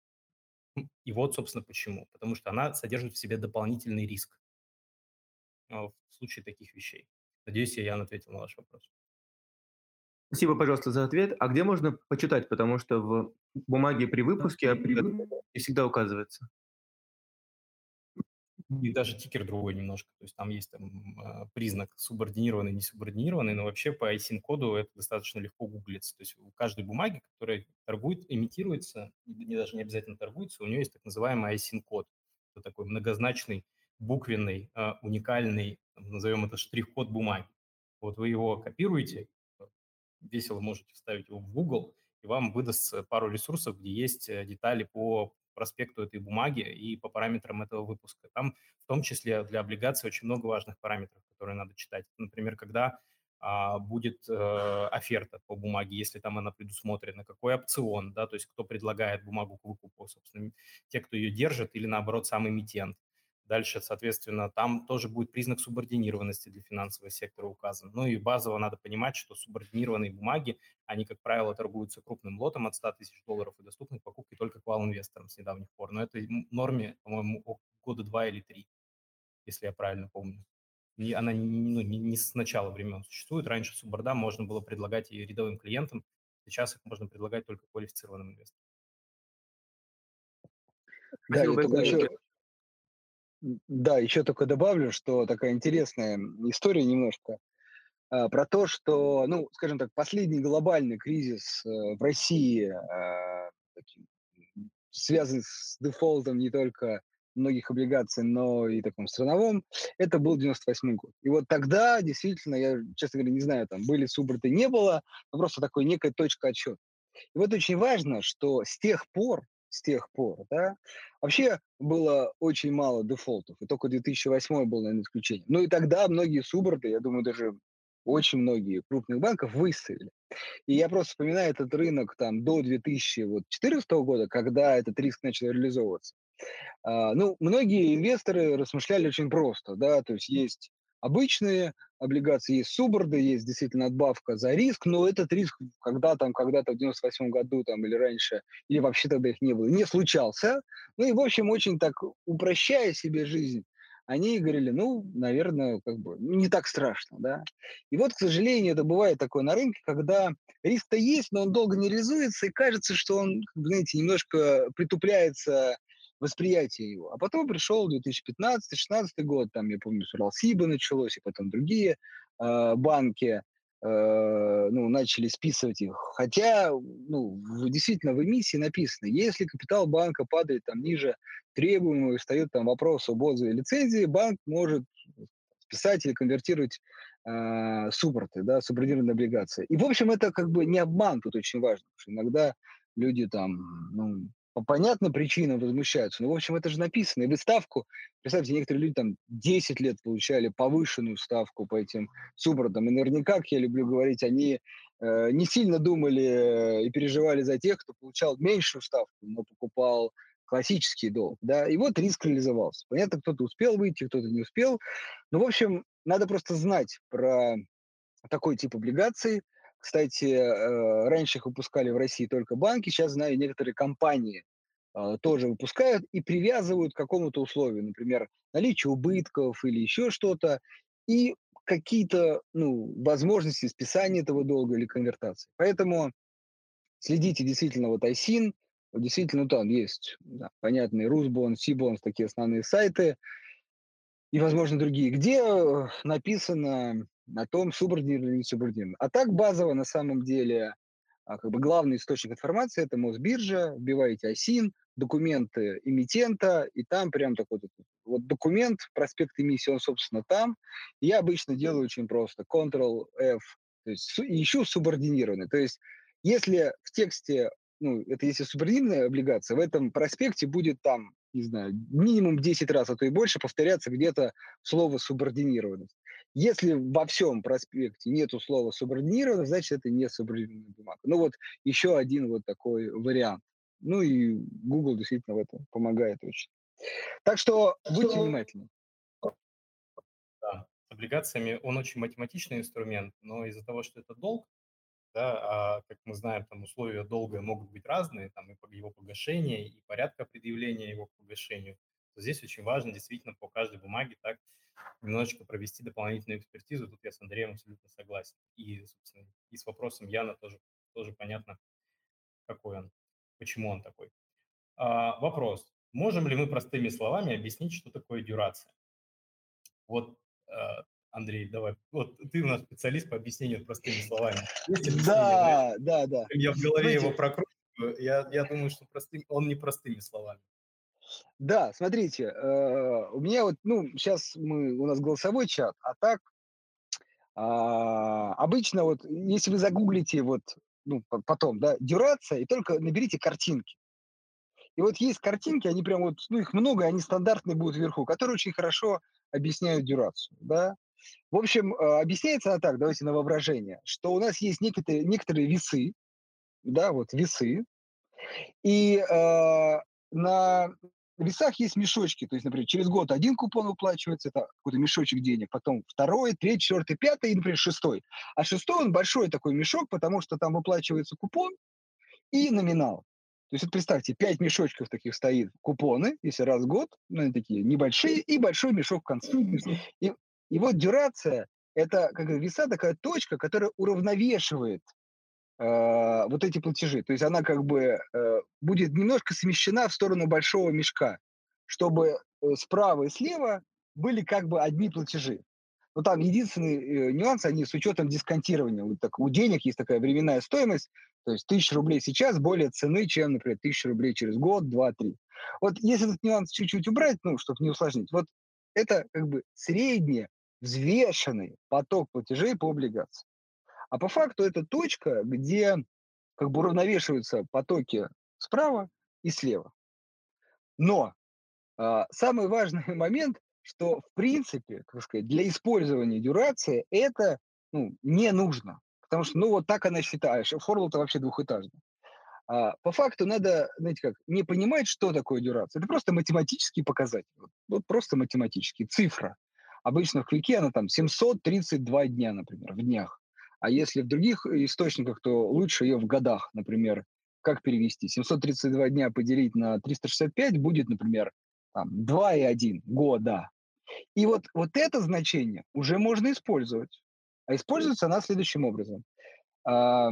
и вот, собственно, почему. Потому что она содержит в себе дополнительный риск а, в случае таких вещей. Надеюсь, я, ответил на ваш вопрос. Спасибо, пожалуйста, за ответ. А где можно почитать? Потому что в бумаге при выпуске не всегда указывается и даже тикер другой немножко. То есть там есть там, а, признак субординированный, не субординированный, но вообще по ISIN-коду это достаточно легко гуглится. То есть у каждой бумаги, которая торгует, имитируется, не, даже не обязательно торгуется, у нее есть так называемый ISIN-код. Это такой многозначный, буквенный, а, уникальный, назовем это штрих-код бумаги. Вот вы его копируете, весело можете вставить его в Google, и вам выдаст пару ресурсов, где есть э, детали по проспекту этой бумаги и по параметрам этого выпуска. Там в том числе для облигаций очень много важных параметров, которые надо читать. Например, когда а, будет э, оферта по бумаге, если там она предусмотрена, какой опцион, да, то есть кто предлагает бумагу к выкупу, собственно, те, кто ее держит, или наоборот сам эмитент. Дальше, соответственно, там тоже будет признак субординированности для финансового сектора указан. Ну и базово надо понимать, что субординированные бумаги, они, как правило, торгуются крупным лотом от 100 тысяч долларов и доступны к покупке только квал-инвесторам с недавних пор. Но это норме, по-моему, года два или три, если я правильно помню. И она ну, не, не с начала времен существует. Раньше суборда можно было предлагать и рядовым клиентам, сейчас их можно предлагать только квалифицированным инвесторам. Да, я только еще, да, еще только добавлю, что такая интересная история немножко а, про то, что, ну, скажем так, последний глобальный кризис э, в России а, связан с дефолтом не только многих облигаций, но и таком страновом, это был 98 год. И вот тогда действительно, я, честно говоря, не знаю, там были суборты, не было, но просто такой некая точка отчета. И вот очень важно, что с тех пор с тех пор, да. Вообще было очень мало дефолтов, и только 2008 был, наверное, исключением. Ну и тогда многие суборты, я думаю, даже очень многие крупных банков выставили. И я просто вспоминаю этот рынок там до 2014 года, когда этот риск начал реализовываться. А, ну, многие инвесторы размышляли очень просто, да, то есть есть обычные облигации, есть суборды, есть действительно надбавка за риск, но этот риск когда там, когда-то в 98 году там или раньше, или вообще тогда их не было, не случался. Ну и, в общем, очень так упрощая себе жизнь, они говорили, ну, наверное, как бы не так страшно, да. И вот, к сожалению, это бывает такое на рынке, когда риск-то есть, но он долго не реализуется, и кажется, что он, знаете, немножко притупляется восприятие его. А потом пришел 2015-2016 год, там, я помню, с Уралсиба началось, и потом другие э, банки, э, ну, начали списывать их. Хотя, ну, действительно, в эмиссии написано, если капитал банка падает там ниже требуемого и встает там вопрос об отзыве лицензии, банк может списать или конвертировать э, суппорты, да, субординированные облигации. И, в общем, это как бы не обман тут очень важно, потому что иногда люди там, ну, по понятным причинам возмущаются. Ну, в общем, это же написано. И вы ставку, представьте, некоторые люди там 10 лет получали повышенную ставку по этим субордам. И наверняка, как я люблю говорить, они э, не сильно думали э, и переживали за тех, кто получал меньшую ставку, но покупал классический долг. Да? И вот риск реализовался. Понятно, кто-то успел выйти, кто-то не успел. Ну, в общем, надо просто знать про такой тип облигаций, кстати, э, раньше их выпускали в России только банки, сейчас, знаю, некоторые компании э, тоже выпускают и привязывают к какому-то условию, например, наличие убытков или еще что-то, и какие-то ну, возможности списания этого долга или конвертации. Поэтому следите действительно, вот Айсин, действительно там есть да, понятные Русбон, Сибон, такие основные сайты, и, возможно, другие, где э, написано на том, субординирован или не субординирован. А так базово на самом деле а, как бы главный источник информации – это Мосбиржа, вбиваете ОСИН, документы эмитента, и там прям такой вот, вот документ, проспект эмиссии, он, собственно, там. я обычно делаю очень просто. Ctrl-F, то есть ищу субординированный. То есть если в тексте, ну, это если субординированная облигация, в этом проспекте будет там, не знаю, минимум 10 раз, а то и больше повторяться где-то слово субординированность. Если во всем проспекте нету слова субординировано, значит, это не субординированная бумага. Ну вот еще один вот такой вариант. Ну и Google действительно в этом помогает очень. Так что будьте внимательны. Да, с облигациями он очень математичный инструмент, но из-за того, что это долг, да, а, как мы знаем, там условия долга могут быть разные, там и его погашение, и порядка предъявления его к погашению, то здесь очень важно действительно по каждой бумаге так немножечко провести дополнительную экспертизу. Тут я с Андреем абсолютно согласен. И, собственно, и с вопросом Яна тоже, тоже понятно, какой он, почему он такой. А, вопрос. Можем ли мы простыми словами объяснить, что такое дюрация? Вот, а, Андрей, давай. Вот ты у нас специалист по объяснению простыми словами. Да, да, да. Я в голове его прокручиваю. Я, я думаю, что простым, он не простыми словами. Да, смотрите, э, у меня вот, ну, сейчас мы, у нас голосовой чат, а так а, обычно вот, если вы загуглите вот, ну, потом, да, дюрация, и только наберите картинки. И вот есть картинки, они прям вот, ну, их много, они стандартные будут вверху, которые очень хорошо объясняют дюрацию, да. В общем, э, объясняется она так, давайте на воображение, что у нас есть некоторые, некоторые весы, да, вот весы, и э, на весах есть мешочки. То есть, например, через год один купон выплачивается, это какой-то мешочек денег, потом второй, третий, четвертый, пятый и, например, шестой. А шестой, он большой такой мешок, потому что там выплачивается купон и номинал. То есть, вот представьте, пять мешочков таких стоит, купоны, если раз в год, ну, они такие небольшие, и большой мешок в конце. И, и вот дюрация – это как веса такая точка, которая уравновешивает э, вот эти платежи. То есть она как бы э, будет немножко смещена в сторону большого мешка, чтобы э, справа и слева были как бы одни платежи. Но там единственный э, нюанс, они с учетом дисконтирования. Вот так, у денег есть такая временная стоимость, то есть тысяча рублей сейчас более цены, чем, например, тысяча рублей через год, два, три. Вот если этот нюанс чуть-чуть убрать, ну, чтобы не усложнить, вот это как бы средний взвешенный поток платежей по облигации. А по факту это точка, где как бы уравновешиваются потоки справа и слева. Но а, самый важный момент, что в принципе, как сказать, для использования дюрации это ну, не нужно. Потому что, ну, вот так она считает. Формула-то вообще двухэтажная. А по факту надо, знаете как, не понимать, что такое дюрация. Это просто математический показатель. Вот, вот просто математический. Цифра. Обычно в Квике она там 732 дня, например, в днях. А если в других источниках, то лучше ее в годах, например. Как перевести? 732 дня поделить на 365 будет, например, там, 2,1 года. И вот, вот это значение уже можно использовать. А используется она следующим образом. А,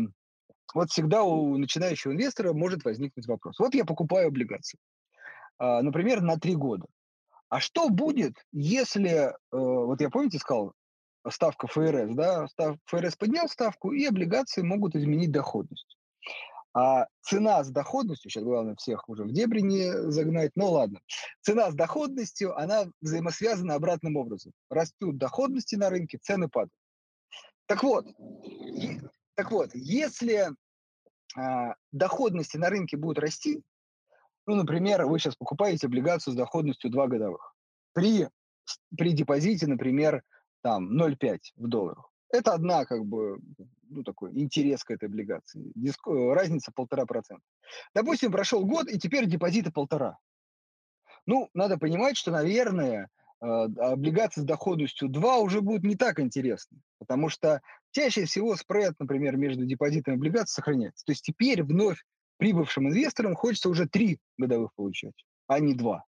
вот всегда у начинающего инвестора может возникнуть вопрос. Вот я покупаю облигации, а, например, на три года. А что будет, если, э, вот я помните сказал, ставка ФРС, да, ФРС поднял ставку, и облигации могут изменить доходность. А цена с доходностью, сейчас главное всех уже в дебри не загнать, но ладно, цена с доходностью, она взаимосвязана обратным образом. Растут доходности на рынке, цены падают. Так вот, так вот, если а, доходности на рынке будут расти, ну, например, вы сейчас покупаете облигацию с доходностью 2 годовых. При, при депозите, например, там 0,5 в долларах. Это одна, как бы, ну, такой интерес к этой облигации. Диск, э, разница полтора процента. Допустим, прошел год, и теперь депозиты полтора. Ну, надо понимать, что, наверное, э, облигации с доходностью 2 уже будут не так интересны, потому что чаще всего спред, например, между депозитом и облигацией сохраняется. То есть теперь вновь прибывшим инвесторам хочется уже 3 годовых получать, а не 2.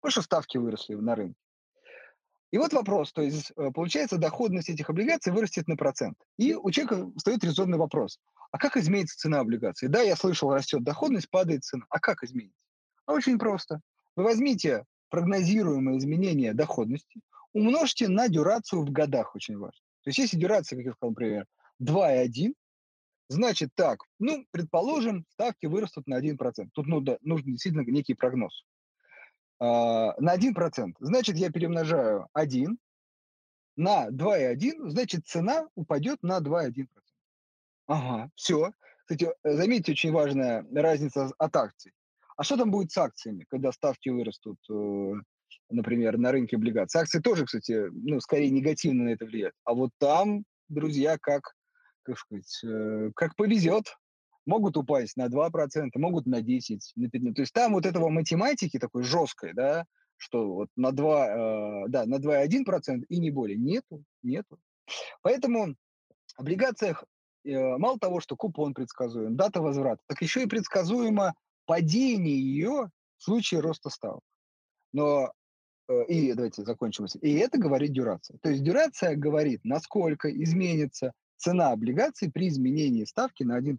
Потому что ставки выросли на рынке. И вот вопрос, то есть э, получается доходность этих облигаций вырастет на процент. И у человека встает резонный вопрос, а как изменится цена облигаций? Да, я слышал, растет доходность, падает цена. А как изменится? А очень просто. Вы возьмите прогнозируемое изменение доходности, умножьте на дюрацию в годах, очень важно. То есть если дюрация, как я сказал, например, 2,1, значит так, ну, предположим, ставки вырастут на 1%. Тут ну, да, нужен действительно некий прогноз. А, на 1%. Значит, я перемножаю 1 на 2,1, значит, цена упадет на 2,1%. Ага, все. Кстати, заметьте, очень важная разница от акций. А что там будет с акциями, когда ставки вырастут, э, например, на рынке облигаций? Акции тоже, кстати, ну, скорее негативно на это влияют. А вот там, друзья, как, как сказать, э, как повезет могут упасть на 2%, могут на 10, на 15. То есть там вот этого математики такой жесткой, да, что вот на 2, э, да, на 2,1% и не более. Нету, нету. Поэтому в облигациях э, мало того, что купон предсказуем, дата возврата, так еще и предсказуемо падение ее в случае роста ставок. Но и давайте закончим. И это говорит дюрация. То есть дюрация говорит, насколько изменится цена облигаций при изменении ставки на 1%.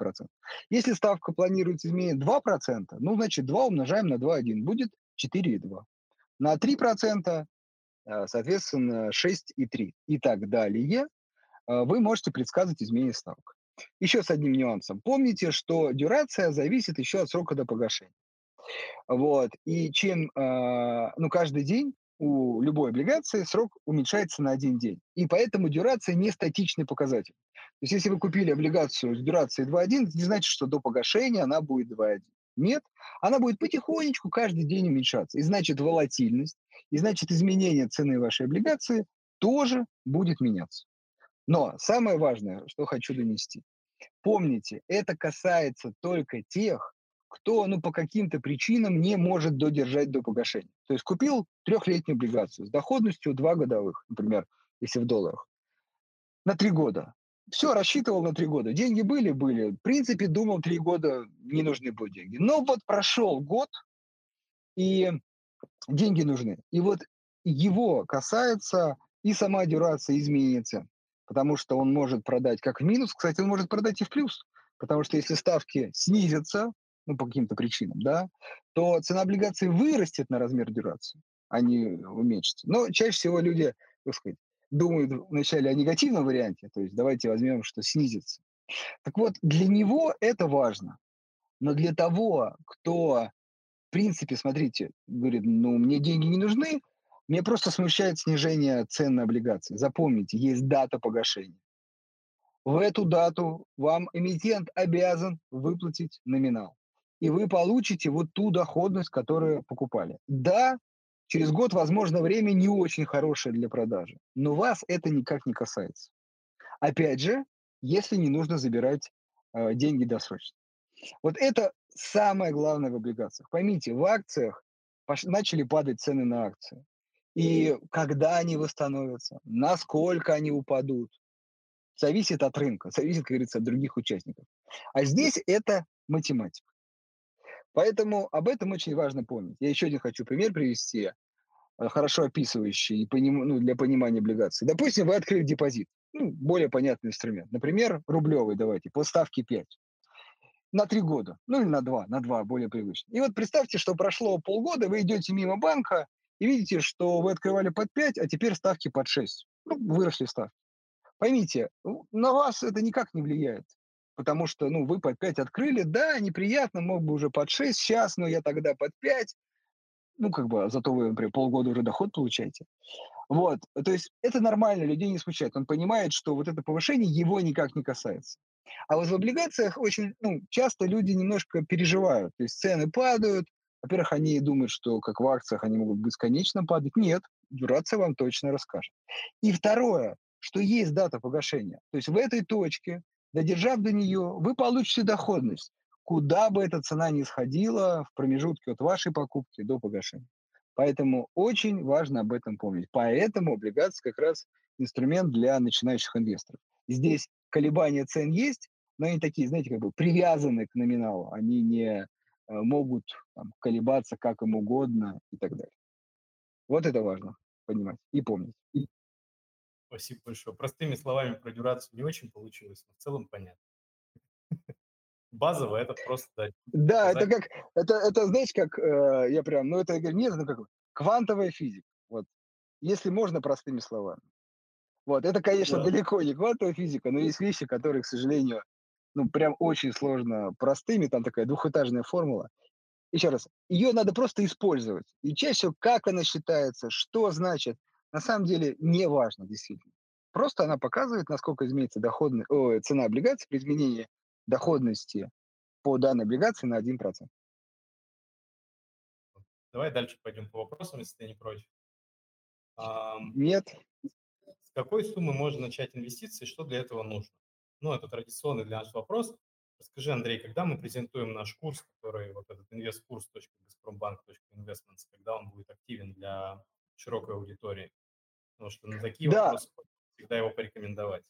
Если ставка планируется изменить 2%, ну, значит, 2 умножаем на 2,1, будет 4,2. На 3%, э, соответственно, 6,3 и так далее. Э, вы можете предсказывать изменение ставок. Еще с одним нюансом. Помните, что дюрация зависит еще от срока до погашения. Вот. И чем, э, ну, каждый день у любой облигации срок уменьшается на один день. И поэтому дюрация не статичный показатель. То есть если вы купили облигацию с дюрацией 2.1, это не значит, что до погашения она будет 2.1. Нет, она будет потихонечку каждый день уменьшаться. И значит волатильность, и значит изменение цены вашей облигации тоже будет меняться. Но самое важное, что хочу донести. Помните, это касается только тех, кто ну, по каким-то причинам не может додержать до погашения. То есть купил трехлетнюю облигацию с доходностью 2 годовых, например, если в долларах, на 3 года. Все, рассчитывал на 3 года. Деньги были? Были. В принципе, думал, 3 года не нужны будут деньги. Но вот прошел год, и деньги нужны. И вот его касается и сама дюрация изменится, потому что он может продать как в минус, кстати, он может продать и в плюс, потому что если ставки снизятся, ну, по каким-то причинам, да, то цена облигаций вырастет на размер дюрации, а не уменьшится. Но чаще всего люди, так сказать, думают вначале о негативном варианте, то есть давайте возьмем, что снизится. Так вот, для него это важно. Но для того, кто, в принципе, смотрите, говорит, ну, мне деньги не нужны, мне просто смущает снижение цен на облигации. Запомните, есть дата погашения. В эту дату вам эмитент обязан выплатить номинал и вы получите вот ту доходность, которую покупали. Да, через год, возможно, время не очень хорошее для продажи, но вас это никак не касается. Опять же, если не нужно забирать э, деньги досрочно. Вот это самое главное в облигациях. Поймите, в акциях начали падать цены на акции. И когда они восстановятся, насколько они упадут, зависит от рынка, зависит, как говорится, от других участников. А здесь это математика. Поэтому об этом очень важно помнить. Я еще один хочу пример привести, э, хорошо описывающий ну, для понимания облигаций. Допустим, вы открыли депозит, ну, более понятный инструмент. Например, рублевый, давайте, по ставке 5 на три года, ну или на два, на два, более привычно. И вот представьте, что прошло полгода, вы идете мимо банка и видите, что вы открывали под 5, а теперь ставки под 6. Ну, выросли ставки. Поймите, на вас это никак не влияет, потому что, ну, вы под 5 открыли, да, неприятно, мог бы уже под 6 сейчас, но я тогда под 5, ну, как бы, зато вы, например, полгода уже доход получаете. Вот, то есть это нормально, людей не смущает. Он понимает, что вот это повышение его никак не касается. А вот в облигациях очень ну, часто люди немножко переживают. То есть цены падают. Во-первых, они думают, что как в акциях они могут бесконечно падать. Нет, дурация вам точно расскажет. И второе, что есть дата погашения. То есть в этой точке, додержав до нее, вы получите доходность, куда бы эта цена ни сходила в промежутке от вашей покупки до погашения. Поэтому очень важно об этом помнить. Поэтому облигации как раз инструмент для начинающих инвесторов. Здесь колебания цен есть, но они такие, знаете, как бы привязаны к номиналу. Они не э, могут там, колебаться как им угодно и так далее. Вот это важно понимать и помнить. Спасибо большое. Простыми словами про дюрацию не очень получилось, но в целом понятно. Базово это просто дать. Да, это как, это, это знаете, как э, я прям, ну это нет, это как квантовая физика. Вот, если можно простыми словами. Вот, это, конечно, да. далеко не квантовая физика, но есть вещи, которые, к сожалению, ну, прям очень сложно простыми, там такая двухэтажная формула. Еще раз, ее надо просто использовать. И чаще всего, как она считается, что значит, на самом деле не важно действительно. Просто она показывает, насколько изменится доходная, о, цена облигаций при изменении доходности по данной облигации на 1%. Давай дальше пойдем по вопросам, если ты не против. Нет какой суммы можно начать инвестиции, что для этого нужно? Ну, это традиционный для нас вопрос. Расскажи, Андрей, когда мы презентуем наш курс, который вот этот investcurs.gazprombank.investments, когда он будет активен для широкой аудитории? Потому что на такие да. вопросы всегда его порекомендовать.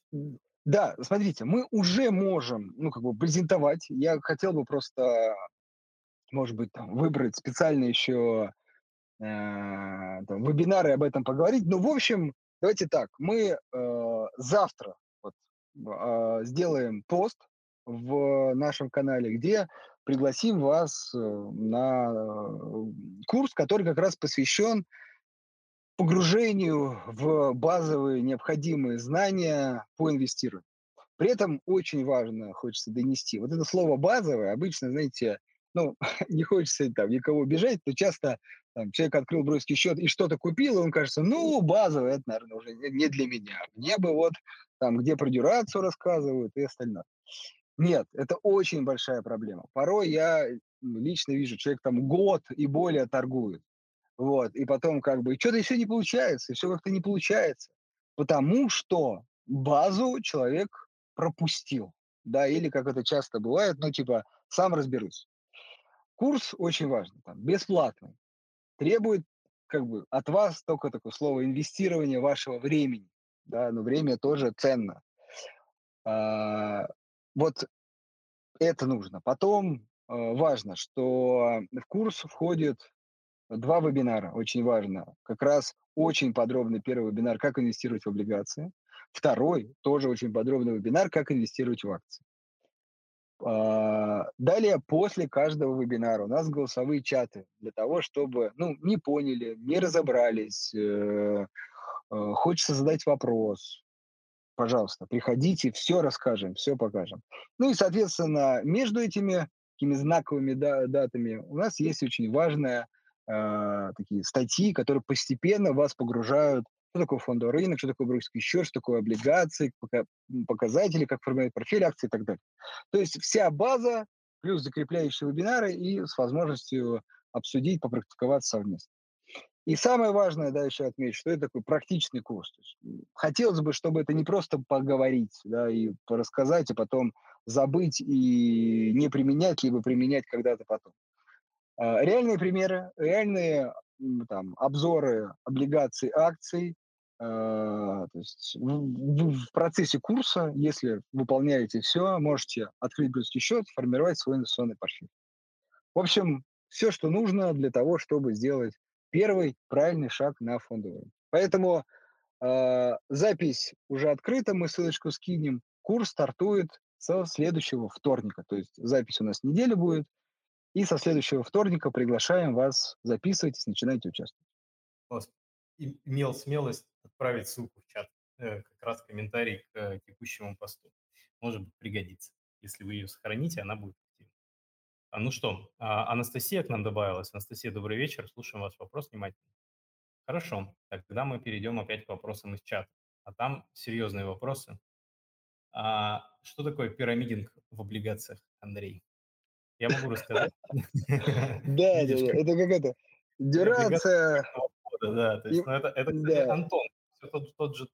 Да, смотрите, мы уже можем, ну, как бы презентовать. Я хотел бы просто, может быть, там, выбрать специально еще э, там, вебинары об этом поговорить. Но, в общем, Давайте так, мы э, завтра вот, э, сделаем пост в нашем канале, где пригласим вас э, на э, курс, который как раз посвящен погружению в базовые необходимые знания по инвестированию. При этом очень важно, хочется донести, вот это слово «базовое» обычно, знаете, ну, не хочется там никого убежать, но часто там, человек открыл бросский счет и что-то купил, и он кажется, ну, базовый, это, наверное, уже не для меня. Мне бы вот там, где про дюрацию рассказывают и остальное. Нет, это очень большая проблема. Порой я лично вижу, человек там год и более торгует. Вот, и потом как бы, что-то еще не получается, все как-то не получается. Потому что базу человек пропустил, да, или как это часто бывает, ну, типа, сам разберусь. Курс очень важный, там, бесплатный требует как бы от вас только такое слово инвестирование вашего времени, да, но время тоже ценно. А, вот это нужно. Потом а, важно, что в курс входит два вебинара, очень важно. Как раз очень подробный первый вебинар «Как инвестировать в облигации». Второй, тоже очень подробный вебинар «Как инвестировать в акции». А, далее, после каждого вебинара у нас голосовые чаты для того, чтобы, ну, не поняли, не разобрались, э, э, хочется задать вопрос, пожалуйста, приходите, все расскажем, все покажем. Ну и, соответственно, между этими такими знаковыми датами у нас есть очень важные э, такие статьи, которые постепенно вас погружают что такое фондовый рынок, что такое брокерский счет, что такое облигации, показатели, как формировать портфель акций и так далее. То есть вся база, плюс закрепляющие вебинары и с возможностью обсудить, попрактиковаться совместно. И самое важное, да, еще отмечу, что это такой практичный курс. хотелось бы, чтобы это не просто поговорить, да, и рассказать, а потом забыть и не применять, либо применять когда-то потом. А, реальные примеры, реальные там, обзоры облигаций, акций. А, то есть в, в процессе курса, если выполняете все, можете открыть брюский счет, формировать свой инвестиционный портфель. В общем, все, что нужно для того, чтобы сделать первый правильный шаг на фондовый. Поэтому э, запись уже открыта, мы ссылочку скинем. Курс стартует со следующего вторника. То есть запись у нас неделя будет, и со следующего вторника приглашаем вас, записывайтесь, начинайте участвовать. Имел смелость отправить ссылку в чат, э, как раз комментарий к э, текущему посту. Может быть, пригодится. Если вы ее сохраните, она будет активна. А, ну что, а, Анастасия к нам добавилась. Анастасия, добрый вечер. Слушаем ваш вопрос внимательно. Хорошо, тогда мы перейдем опять к вопросам из чата. А там серьезные вопросы. А что такое пирамидинг в облигациях, Андрей? Я могу рассказать. Да, да, это как это, дюрация. Да, то есть, ну, это, это Антон, тот, же,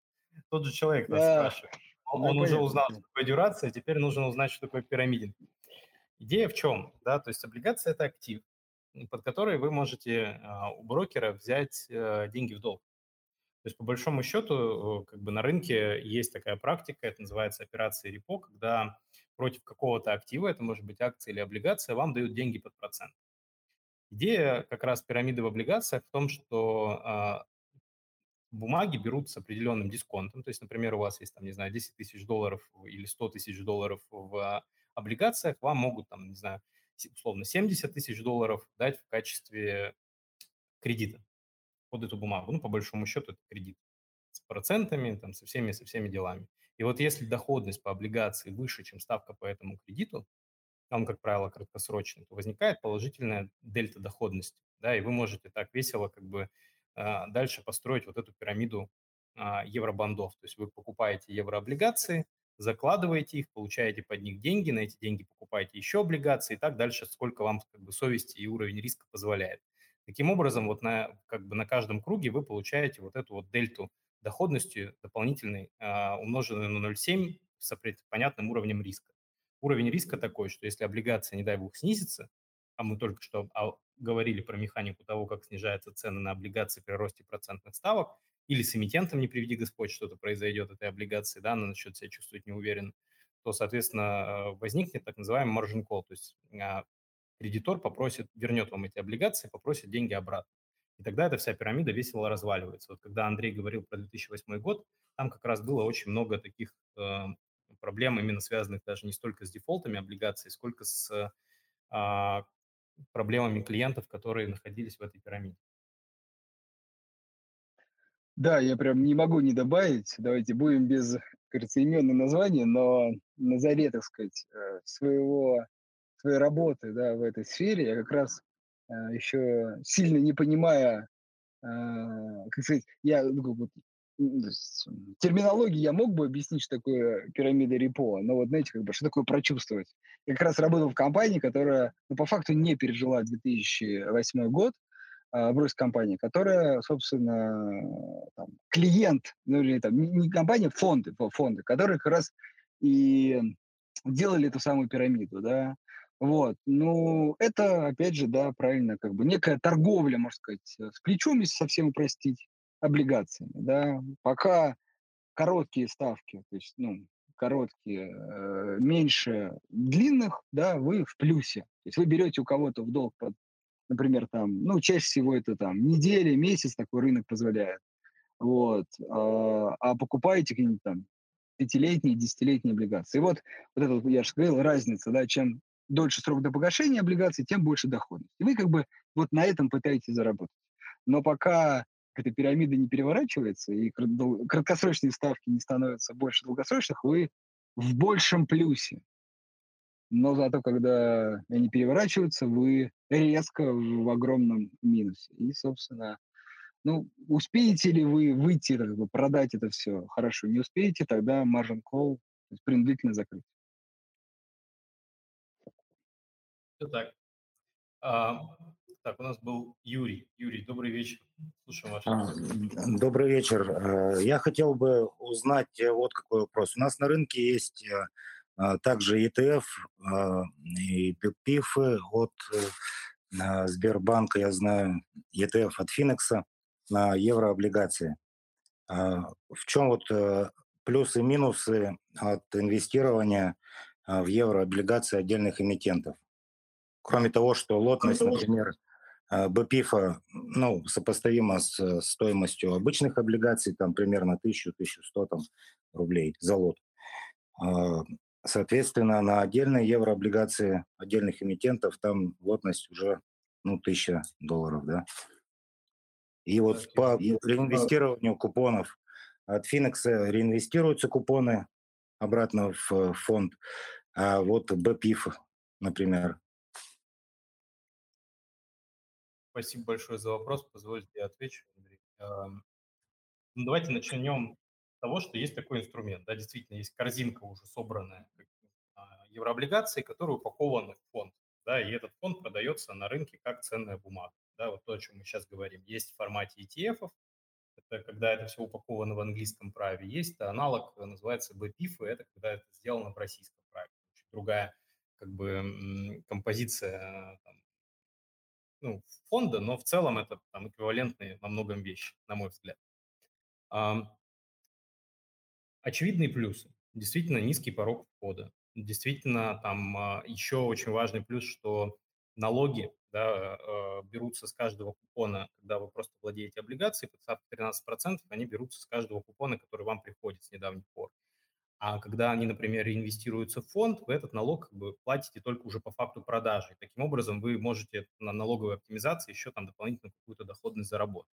тот же человек нас спрашивает. Он, уже узнал, что такое дюрация, теперь нужно узнать, что такое пирамидинг. Идея в чем? Да, то есть облигация – это актив, под который вы можете а, у брокера взять э, деньги в долг. То есть, по большому счету, как бы на рынке есть такая практика, это называется операция репо, когда против какого-то актива, это может быть акция или облигация, вам дают деньги под процент. Идея как раз пирамиды в облигациях в том, что а, бумаги берут с определенным дисконтом. То есть, например, у вас есть, там, не знаю, 10 тысяч долларов или 100 тысяч долларов в облигациях, вам могут, там, не знаю, условно 70 тысяч долларов дать в качестве кредита под эту бумагу. Ну, по большому счету, это кредит с процентами, там, со всеми, со всеми делами. И вот если доходность по облигации выше, чем ставка по этому кредиту, он, как правило, краткосрочный, то возникает положительная дельта доходности, да, и вы можете так весело как бы а, дальше построить вот эту пирамиду а, евробандов. То есть вы покупаете еврооблигации, закладываете их, получаете под них деньги, на эти деньги покупаете еще облигации и так дальше, сколько вам как бы совести и уровень риска позволяет. Таким образом, вот на, как бы на каждом круге вы получаете вот эту вот дельту доходностью дополнительной, а, умноженной на 0,7 с понятным уровнем риска. Уровень риска такой, что если облигация, не дай бог, снизится, а мы только что говорили про механику того, как снижаются цены на облигации при росте процентных ставок, или с эмитентом, не приведи Господь, что-то произойдет этой облигации, да, она начнет себя чувствовать неуверенно, то, соответственно, возникнет так называемый margin call, то есть а, кредитор попросит, вернет вам эти облигации, попросит деньги обратно. И тогда эта вся пирамида весело разваливается. Вот когда Андрей говорил про 2008 год, там как раз было очень много таких э, проблем, именно связанных даже не столько с дефолтами облигаций, сколько с э, проблемами клиентов, которые находились в этой пирамиде. Да, я прям не могу не добавить. Давайте будем без, кажется, именного названия, но на заре, так сказать, э, своего, своей работы да, в этой сфере я как раз еще сильно не понимая, а, как сказать, я ну, терминологии я мог бы объяснить, что такое пирамида репо, но вот знаете, как бы, что такое прочувствовать. Я как раз работал в компании, которая, ну, по факту не пережила 2008 год, а, брось компания, которая, собственно, там, клиент, ну или там, не компания, фонды, фонды, которые как раз и делали эту самую пирамиду, да, вот. Ну, это, опять же, да, правильно, как бы некая торговля, можно сказать, э, с плечом, если совсем упростить, облигациями, да. Пока короткие ставки, то есть, ну, короткие, э, меньше длинных, да, вы в плюсе. То есть вы берете у кого-то в долг под, например, там, ну, чаще всего это там неделя, месяц такой рынок позволяет. Вот. А, а покупаете какие-нибудь там пятилетние, десятилетние облигации. И вот, вот это, я же говорил, разница, да, чем дольше срок до погашения облигаций, тем больше доходность. И вы как бы вот на этом пытаетесь заработать. Но пока эта пирамида не переворачивается и краткосрочные ставки не становятся больше долгосрочных, вы в большем плюсе. Но зато, когда они переворачиваются, вы резко в огромном минусе. И, собственно, ну, успеете ли вы выйти, как бы, продать это все? Хорошо. Не успеете, тогда margin call, принудительно закрыть. Все так. А, так, у нас был Юрий. Юрий, добрый вечер. Слушаем ваш а, Добрый вечер. Э, я хотел бы узнать э, вот какой вопрос. У нас на рынке есть э, а, также ETF а, и ПИФы от э, Сбербанка, я знаю, ETF от Финекса на еврооблигации. В чем вот плюсы и минусы от инвестирования в еврооблигации отдельных эмитентов? Кроме того, что лотность, например, БПИФа ну, сопоставима с стоимостью обычных облигаций, там примерно 1000-1100 там, рублей за лот. Соответственно, на отдельные еврооблигации отдельных эмитентов там лотность уже ну, 1000 долларов, да. И вот по реинвестированию купонов от Финекса реинвестируются купоны обратно в фонд, а вот БПИФ, например. Спасибо большое за вопрос. Позвольте я отвечу, Андрей. Ну, давайте начнем того, что есть такой инструмент. Да, действительно, есть корзинка уже собранная а, еврооблигаций, которая упакована в фонд. Да, и этот фонд продается на рынке как ценная бумага. Да, вот то, о чем мы сейчас говорим. Есть в формате ETF, это когда это все упаковано в английском праве. Есть аналог, называется BPIF, и это когда это сделано в российском праве. Другая как бы композиция там, ну, фонда, но в целом это там эквивалентные во многом вещи, на мой взгляд. Очевидные плюсы. Действительно низкий порог входа. Действительно, там а, еще очень важный плюс, что налоги да, а, берутся с каждого купона, когда вы просто владеете облигацией, под ставкой 13%, они берутся с каждого купона, который вам приходит с недавних пор. А когда они, например, реинвестируются в фонд, вы этот налог как бы платите только уже по факту продажи. Таким образом, вы можете на налоговой оптимизации еще там дополнительно какую-то доходность заработать.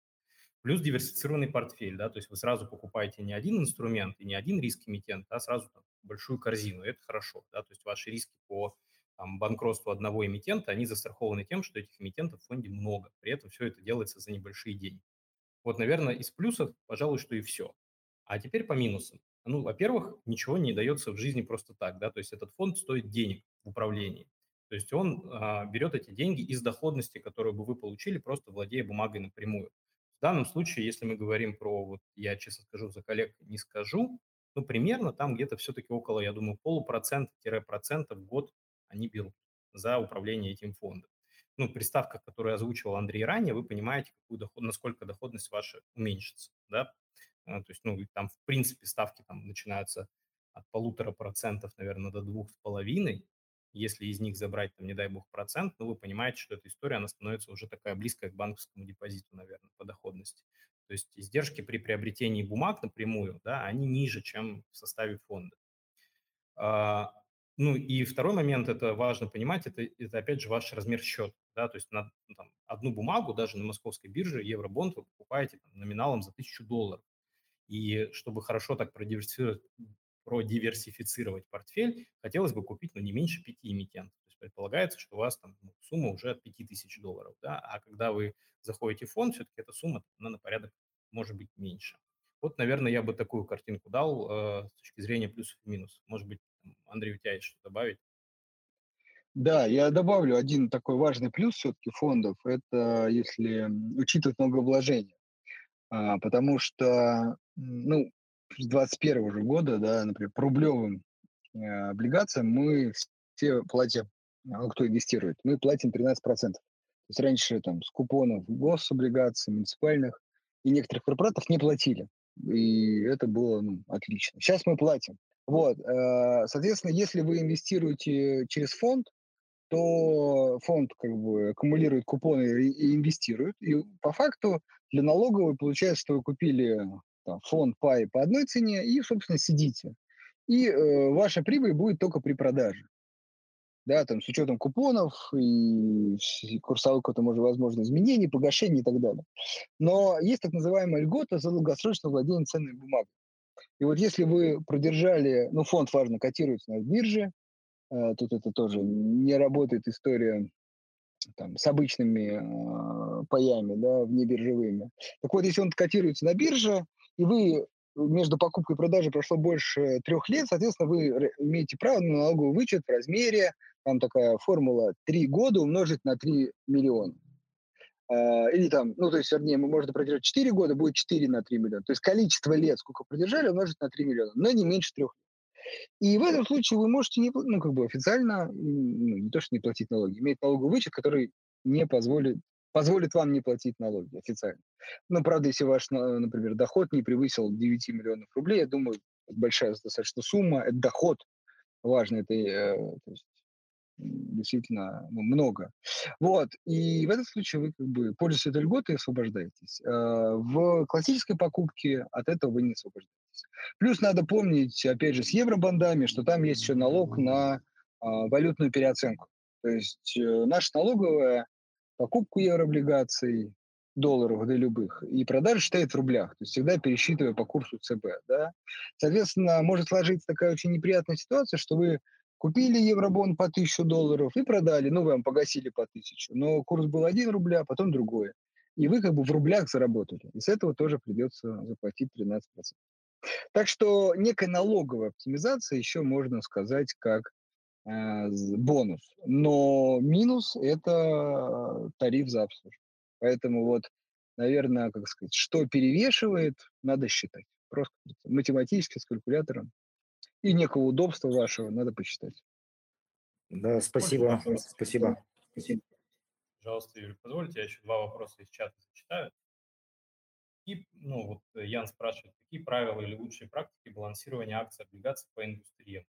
Плюс диверсифицированный портфель, да, то есть вы сразу покупаете не один инструмент и не один риск эмитент, а сразу там, большую корзину, и это хорошо, да, то есть ваши риски по там, банкротству одного эмитента, они застрахованы тем, что этих эмитентов в фонде много, при этом все это делается за небольшие деньги. Вот, наверное, из плюсов, пожалуй, что и все. А теперь по минусам. Ну, во-первых, ничего не дается в жизни просто так, да, то есть этот фонд стоит денег в управлении. То есть он а, берет эти деньги из доходности, которую бы вы получили, просто владея бумагой напрямую. В данном случае, если мы говорим про, вот я честно скажу, за коллег не скажу, ну, примерно там где-то все-таки около, я думаю, полупроцента-процента в год они берут за управление этим фондом. Ну, при ставках, которые озвучивал Андрей ранее, вы понимаете, какую доход, насколько доходность ваша уменьшится, да, то есть, ну, там, в принципе, ставки там начинаются от полутора процентов, наверное, до двух с половиной, если из них забрать, там, не дай бог, процент, ну, вы понимаете, что эта история, она становится уже такая близкая к банковскому депозиту, наверное, по доходности. То есть издержки при приобретении бумаг напрямую, да, они ниже, чем в составе фонда. А, ну и второй момент, это важно понимать, это, это опять же ваш размер счета. Да, то есть на ну, там, одну бумагу даже на московской бирже, евробонд, вы покупаете там, номиналом за тысячу долларов. И чтобы хорошо так продиверсифицировать, продиверсифицировать портфель, хотелось бы купить ну, не меньше пяти эмитентов. То есть предполагается, что у вас там ну, сумма уже от 5000 долларов. Да? А когда вы заходите в фонд, все-таки эта сумма она на порядок может быть меньше. Вот, наверное, я бы такую картинку дал э, с точки зрения плюсов и минусов. Может быть, Андрей, у тебя есть что добавить? Да, я добавлю один такой важный плюс все-таки фондов. Это если учитывать многовложения. А, потому что, ну, с 2021 уже года, да, например, по рублевым э, облигациям мы все платим, а кто инвестирует, мы платим 13%. То есть раньше там с купонов гособлигаций, муниципальных и некоторых корпоратов не платили. И это было ну, отлично. Сейчас мы платим. Вот, э, соответственно, если вы инвестируете через фонд, то фонд как бы аккумулирует купоны и инвестирует. И по факту для налоговой получается, что вы купили там, фонд пай по одной цене и, собственно, сидите. И э, ваша прибыль будет только при продаже. Да, там, с учетом купонов и курсовых какое-то, может, возможно, изменений, погашений и так далее. Но есть так называемая льгота за долгосрочное владение ценной бумагой. И вот если вы продержали, ну, фонд важно котируется на бирже, тут это тоже не работает история там, с обычными э, паями, да, внебиржевыми. Так вот, если он котируется на бирже, и вы между покупкой и продажей прошло больше трех лет, соответственно, вы имеете право на налоговый вычет в размере, там такая формула, 3 года умножить на 3 миллиона. Uh, или там, ну, то есть, вернее, можно продержать 4 года, будет 4 на 3 миллиона. То есть количество лет, сколько продержали, умножить на 3 миллиона, но не меньше трех лет. И в этом случае вы можете не, ну, как бы официально, ну, не то, что не платить налоги, иметь налоговый вычет, который не позволит, позволит вам не платить налоги официально. Но, правда, если ваш, например, доход не превысил 9 миллионов рублей, я думаю, большая достаточно сумма, это доход, важно, это э, то есть, действительно ну, много. Вот, и в этом случае вы как бы пользуетесь этой льготой и освобождаетесь. А, в классической покупке от этого вы не освобождаетесь. Плюс надо помнить, опять же, с евробандами, что там есть еще налог на а, валютную переоценку. То есть э, наша налоговая покупку еврооблигаций, долларов для любых, и продажа считает в рублях, то есть всегда пересчитывая по курсу ЦБ. Да? Соответственно, может сложиться такая очень неприятная ситуация, что вы купили евробон по 1000 долларов и продали, ну, вы вам погасили по 1000, но курс был 1 рубля, а потом другой. И вы как бы в рублях заработали. И с этого тоже придется заплатить 13%. Так что некая налоговая оптимизация еще можно сказать как э, бонус. Но минус – это тариф за обслуживание. Поэтому вот, наверное, как сказать, что перевешивает, надо считать. Просто математически с калькулятором. И некого удобства вашего надо посчитать. Да, спасибо. Спасибо. Спасибо. Пожалуйста, Юрий, позвольте, я еще два вопроса из чата зачитаю. И, ну, вот Ян спрашивает, какие правила или лучшие практики балансирования акций облигаций по индустрии?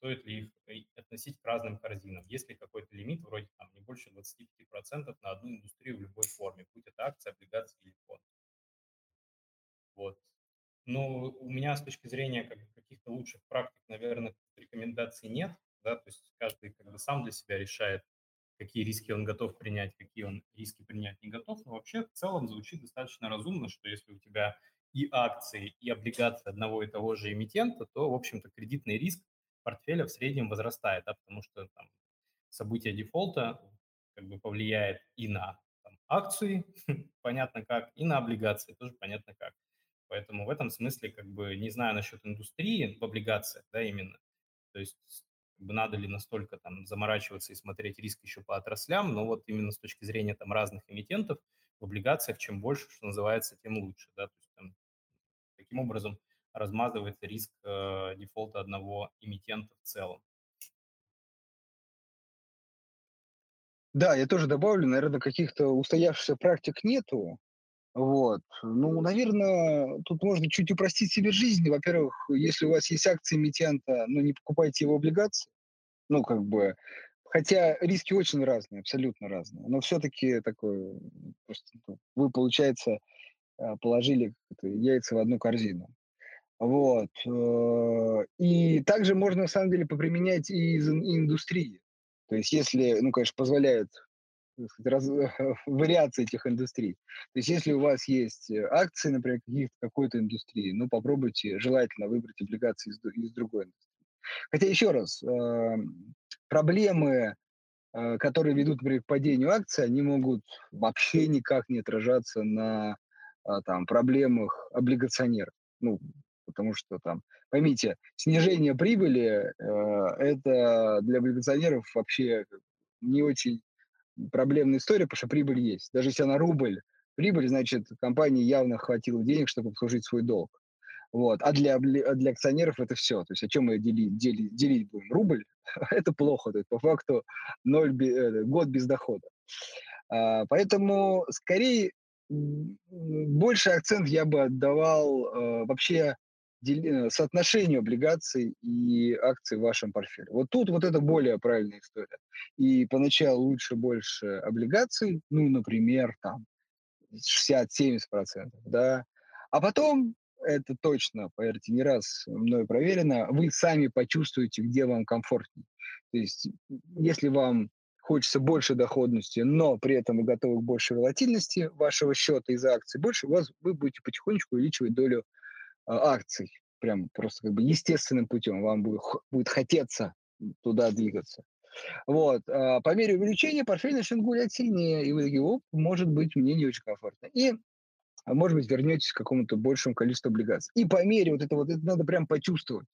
стоит ли их э, относить к разным корзинам? Есть ли какой-то лимит, вроде там не больше 25% на одну индустрию в любой форме, будь это акция, облигация или фонд? Вот. Но у меня с точки зрения как, каких-то лучших практик, наверное, рекомендаций нет, да, то есть каждый как бы сам для себя решает, какие риски он готов принять, какие он риски принять не готов. Но вообще в целом звучит достаточно разумно, что если у тебя и акции, и облигации одного и того же эмитента, то, в общем-то, кредитный риск портфеля в среднем возрастает, да, потому что там, событие дефолта как бы повлияет и на там, акции, понятно как, и на облигации, тоже понятно как. Поэтому в этом смысле, как бы, не знаю насчет индустрии в облигациях, да, именно, то есть надо ли настолько там заморачиваться и смотреть риск еще по отраслям, но вот именно с точки зрения там разных эмитентов в облигациях чем больше, что называется, тем лучше, да, то есть там, таким образом размазывается риск э, дефолта одного эмитента в целом. Да, я тоже добавлю, наверное, каких-то устоявшихся практик нету. Вот. Ну, наверное, тут можно чуть упростить себе жизнь. Во-первых, если у вас есть акции эмитента, ну, не покупайте его облигации. Ну, как бы, хотя риски очень разные, абсолютно разные. Но все-таки такое, просто, ну, вы, получается, э, положили яйца в одну корзину. Вот. Э, и также можно, на самом деле, поприменять и из индустрии. То есть если, ну, конечно, позволяют раз, вариации этих индустрий. То есть если у вас есть акции, например, каких-то какой-то индустрии, ну, попробуйте желательно выбрать облигации из, из другой индустрии. Хотя, еще раз, э, проблемы, э, которые ведут, например, к падению акций, они могут вообще никак не отражаться на там, проблемах облигационеров. Ну, потому что там, поймите, снижение прибыли э, это для облигационеров вообще не очень проблемная история, потому что прибыль есть. Даже если она рубль, прибыль, значит, компании явно хватило денег, чтобы обслужить свой долг. Вот. А для, а для акционеров это все. То есть о чем мы делить, делить, делить будем? Рубль? это плохо. То есть по факту ноль, э, год без дохода. А, поэтому скорее больше акцент я бы отдавал э, вообще соотношению облигаций и акций в вашем портфеле. Вот тут вот это более правильная история. И поначалу лучше больше облигаций, ну, например, там 60-70%, да, а потом это точно, поверьте, не раз мной проверено, вы сами почувствуете, где вам комфортнее. То есть, если вам хочется больше доходности, но при этом вы готовы к большей волатильности вашего счета из акций, больше у вас, вы будете потихонечку увеличивать долю акций, прям просто как бы естественным путем, вам будет, будет хотеться туда двигаться. Вот. А по мере увеличения портфель начнет гулять сильнее, и вы такие, оп, может быть, мне не очень комфортно. И, а может быть, вернетесь к какому-то большему количеству облигаций. И по мере вот этого, вот это надо прям почувствовать,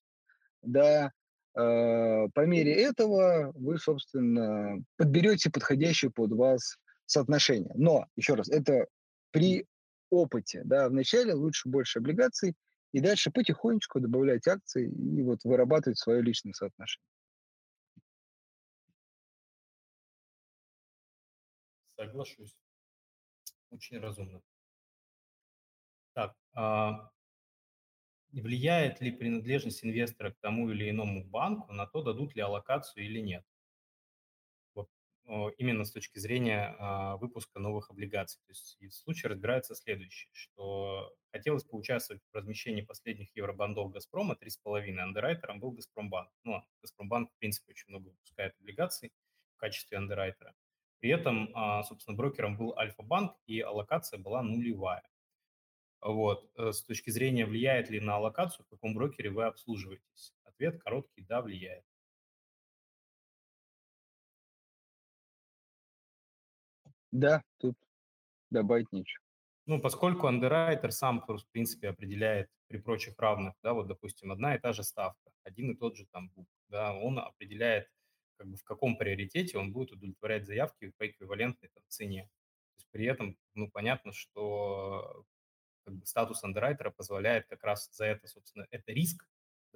да, э, по мере этого вы, собственно, подберете подходящее под вас соотношение. Но, еще раз, это при опыте, да, вначале лучше больше облигаций, и дальше потихонечку добавлять акции и вот вырабатывать свое личное соотношение. Соглашусь. Очень разумно. Так, а влияет ли принадлежность инвестора к тому или иному банку на то, дадут ли аллокацию или нет? Именно с точки зрения а, выпуска новых облигаций. То есть в случае разбирается следующее, что хотелось поучаствовать в размещении последних евробандов «Газпрома» 3,5, андеррайтером был «Газпромбанк». Ну, «Газпромбанк», в принципе, очень много выпускает облигаций в качестве андеррайтера. При этом, а, собственно, брокером был Альфа-банк, и аллокация была нулевая. Вот. Э, с точки зрения, влияет ли на аллокацию, в каком брокере вы обслуживаетесь? Ответ короткий – да, влияет. Да, тут добавить нечего. Ну, поскольку андеррайтер сам, в принципе, определяет при прочих равных, да, вот, допустим, одна и та же ставка, один и тот же там бук, да, он определяет, как бы в каком приоритете он будет удовлетворять заявки по эквивалентной там, цене. То есть при этом, ну, понятно, что как бы, статус андеррайтера позволяет как раз за это, собственно, это риск,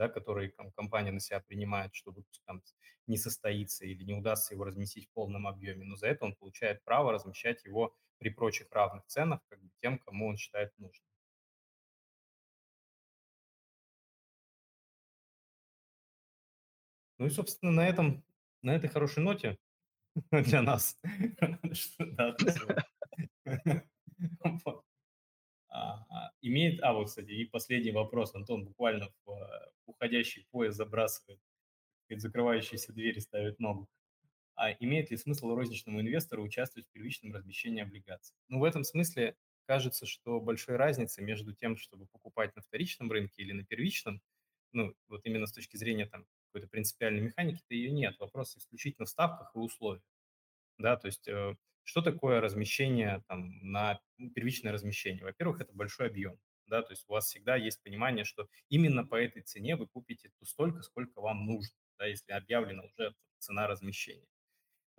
да, который компания на себя принимает, что выпуск там не состоится или не удастся его разместить в полном объеме, но за это он получает право размещать его при прочих равных ценах как бы тем, кому он считает нужным. Ну и, собственно, на этом, на этой хорошей ноте для нас, А, а, имеет, а вот, кстати, и последний вопрос, Антон буквально в э, уходящий поезд забрасывает, закрывающиеся двери ставит ногу. А имеет ли смысл розничному инвестору участвовать в первичном размещении облигаций? Ну, в этом смысле кажется, что большой разницы между тем, чтобы покупать на вторичном рынке или на первичном, ну, вот именно с точки зрения там какой-то принципиальной механики-то ее нет. Вопрос исключительно в ставках и условиях. Да, то есть э, что такое размещение там, на ну, первичное размещение? Во-первых, это большой объем. Да, то есть у вас всегда есть понимание, что именно по этой цене вы купите то столько, сколько вам нужно, да, если объявлена уже цена размещения.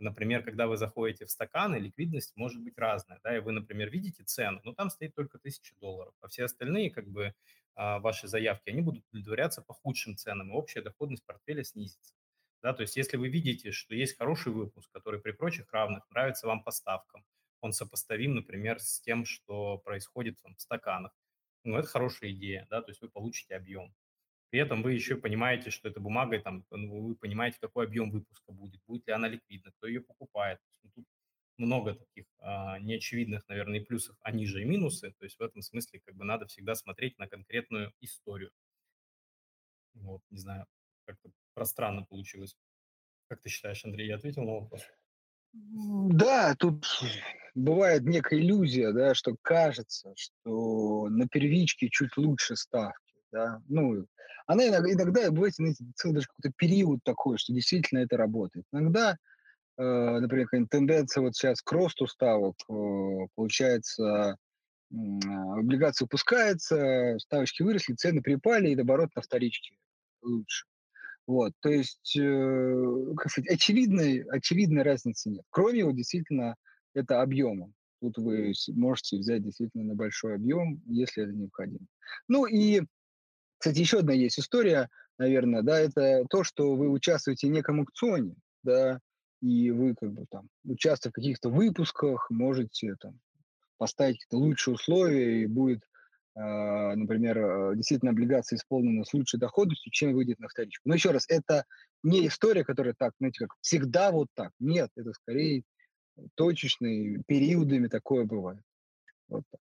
Например, когда вы заходите в стаканы, ликвидность может быть разная, да, и вы, например, видите цену, но там стоит только 1000 долларов, а все остальные, как бы, а, ваши заявки, они будут удовлетворяться по худшим ценам, и общая доходность портфеля снизится. Да, то есть если вы видите, что есть хороший выпуск, который при прочих равных нравится вам по ставкам, он сопоставим, например, с тем, что происходит там, в стаканах, ну, это хорошая идея, да, то есть вы получите объем. При этом вы еще понимаете, что эта бумага, там, ну, вы понимаете, какой объем выпуска будет, будет ли она ликвидна, кто ее покупает. Ну, тут много таких а, неочевидных, наверное, и плюсов, а ниже и минусы. То есть в этом смысле как бы надо всегда смотреть на конкретную историю. Вот, не знаю, как-то пространно получилось. Как ты считаешь, Андрей, я ответил на вопрос? Да, тут бывает некая иллюзия, да, что кажется, что на первичке чуть лучше ставки, да, ну, она иногда, иногда бывает, знаете, целый даже какой-то период такой, что действительно это работает. Иногда, э, например, тенденция вот сейчас к росту ставок, э, получается, э, облигации выпускаются, ставочки выросли, цены припали, и наоборот на вторичке лучше. Вот, то есть, э, как сказать, очевидной, очевидной разницы нет. Кроме вот действительно это объема. Тут вы можете взять действительно на большой объем, если это необходимо. Ну и, кстати, еще одна есть история, наверное, да, это то, что вы участвуете в неком аукционе, да, и вы как бы там, участвуя в каких-то выпусках, можете там поставить какие-то лучшие условия, и будет например, э, действительно облигация исполнена с лучшей доходностью, чем выйдет на вторичку. Но еще раз, это не история, которая так, знаете, как всегда вот так. Нет, это скорее точечные периодами такое бывает. Вот так.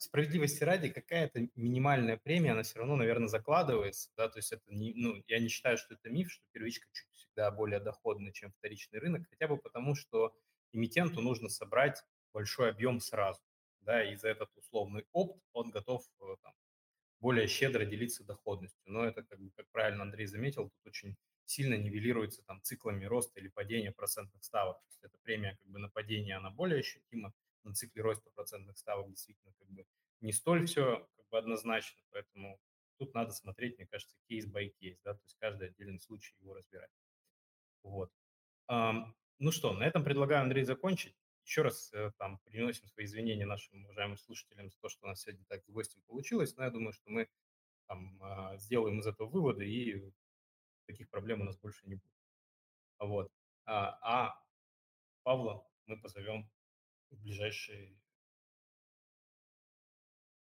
справедливости ради, какая-то минимальная премия, она все равно, наверное, закладывается, да, то есть это не, ну, я не считаю, что это миф, что первичка чуть всегда более доходна, чем вторичный рынок, хотя бы потому, что эмитенту нужно собрать большой объем сразу, да, и за этот условный опт он готов э, там, более щедро делиться доходностью. Но это, как, бы, как правильно Андрей заметил, тут очень сильно нивелируется там циклами роста или падения процентных ставок. То есть эта премия как бы на падение, она более ощутима, на цикле роста процентных ставок действительно как бы не столь все как бы однозначно, поэтому тут надо смотреть, мне кажется, кейс by кейс, да, то есть каждый отдельный случай его разбирать. Вот. Ну что, на этом предлагаю, Андрей, закончить. Еще раз э, там приносим свои извинения нашим уважаемым слушателям за то, что у нас сегодня так с гостем получилось, но я думаю, что мы там а, сделаем из этого выводы, и таких проблем у нас больше не будет. Вот. А, а Павла мы позовем в ближайший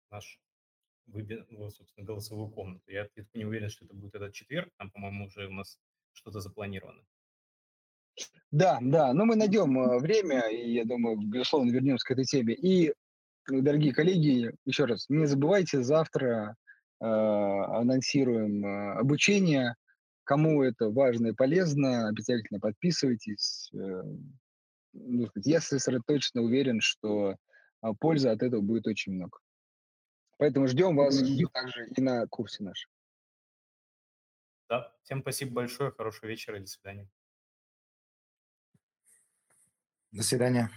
наш выбер, собственно, голосовую комнату. Я, я не уверен, что это будет этот четверг, там, по-моему, уже у нас что-то запланировано. Да, да, но мы найдем э, время, и я думаю, безусловно, вернемся к этой теме. И, дорогие коллеги, еще раз, не забывайте, завтра э, анонсируем э, обучение. Кому это важно и полезно, обязательно подписывайтесь. Э, ну, я сосредоточенно уверен, что э, пользы от этого будет очень много. Поэтому ждем вас также и на курсе нашем. Да, всем спасибо большое, хорошего вечера и до свидания. До свидания.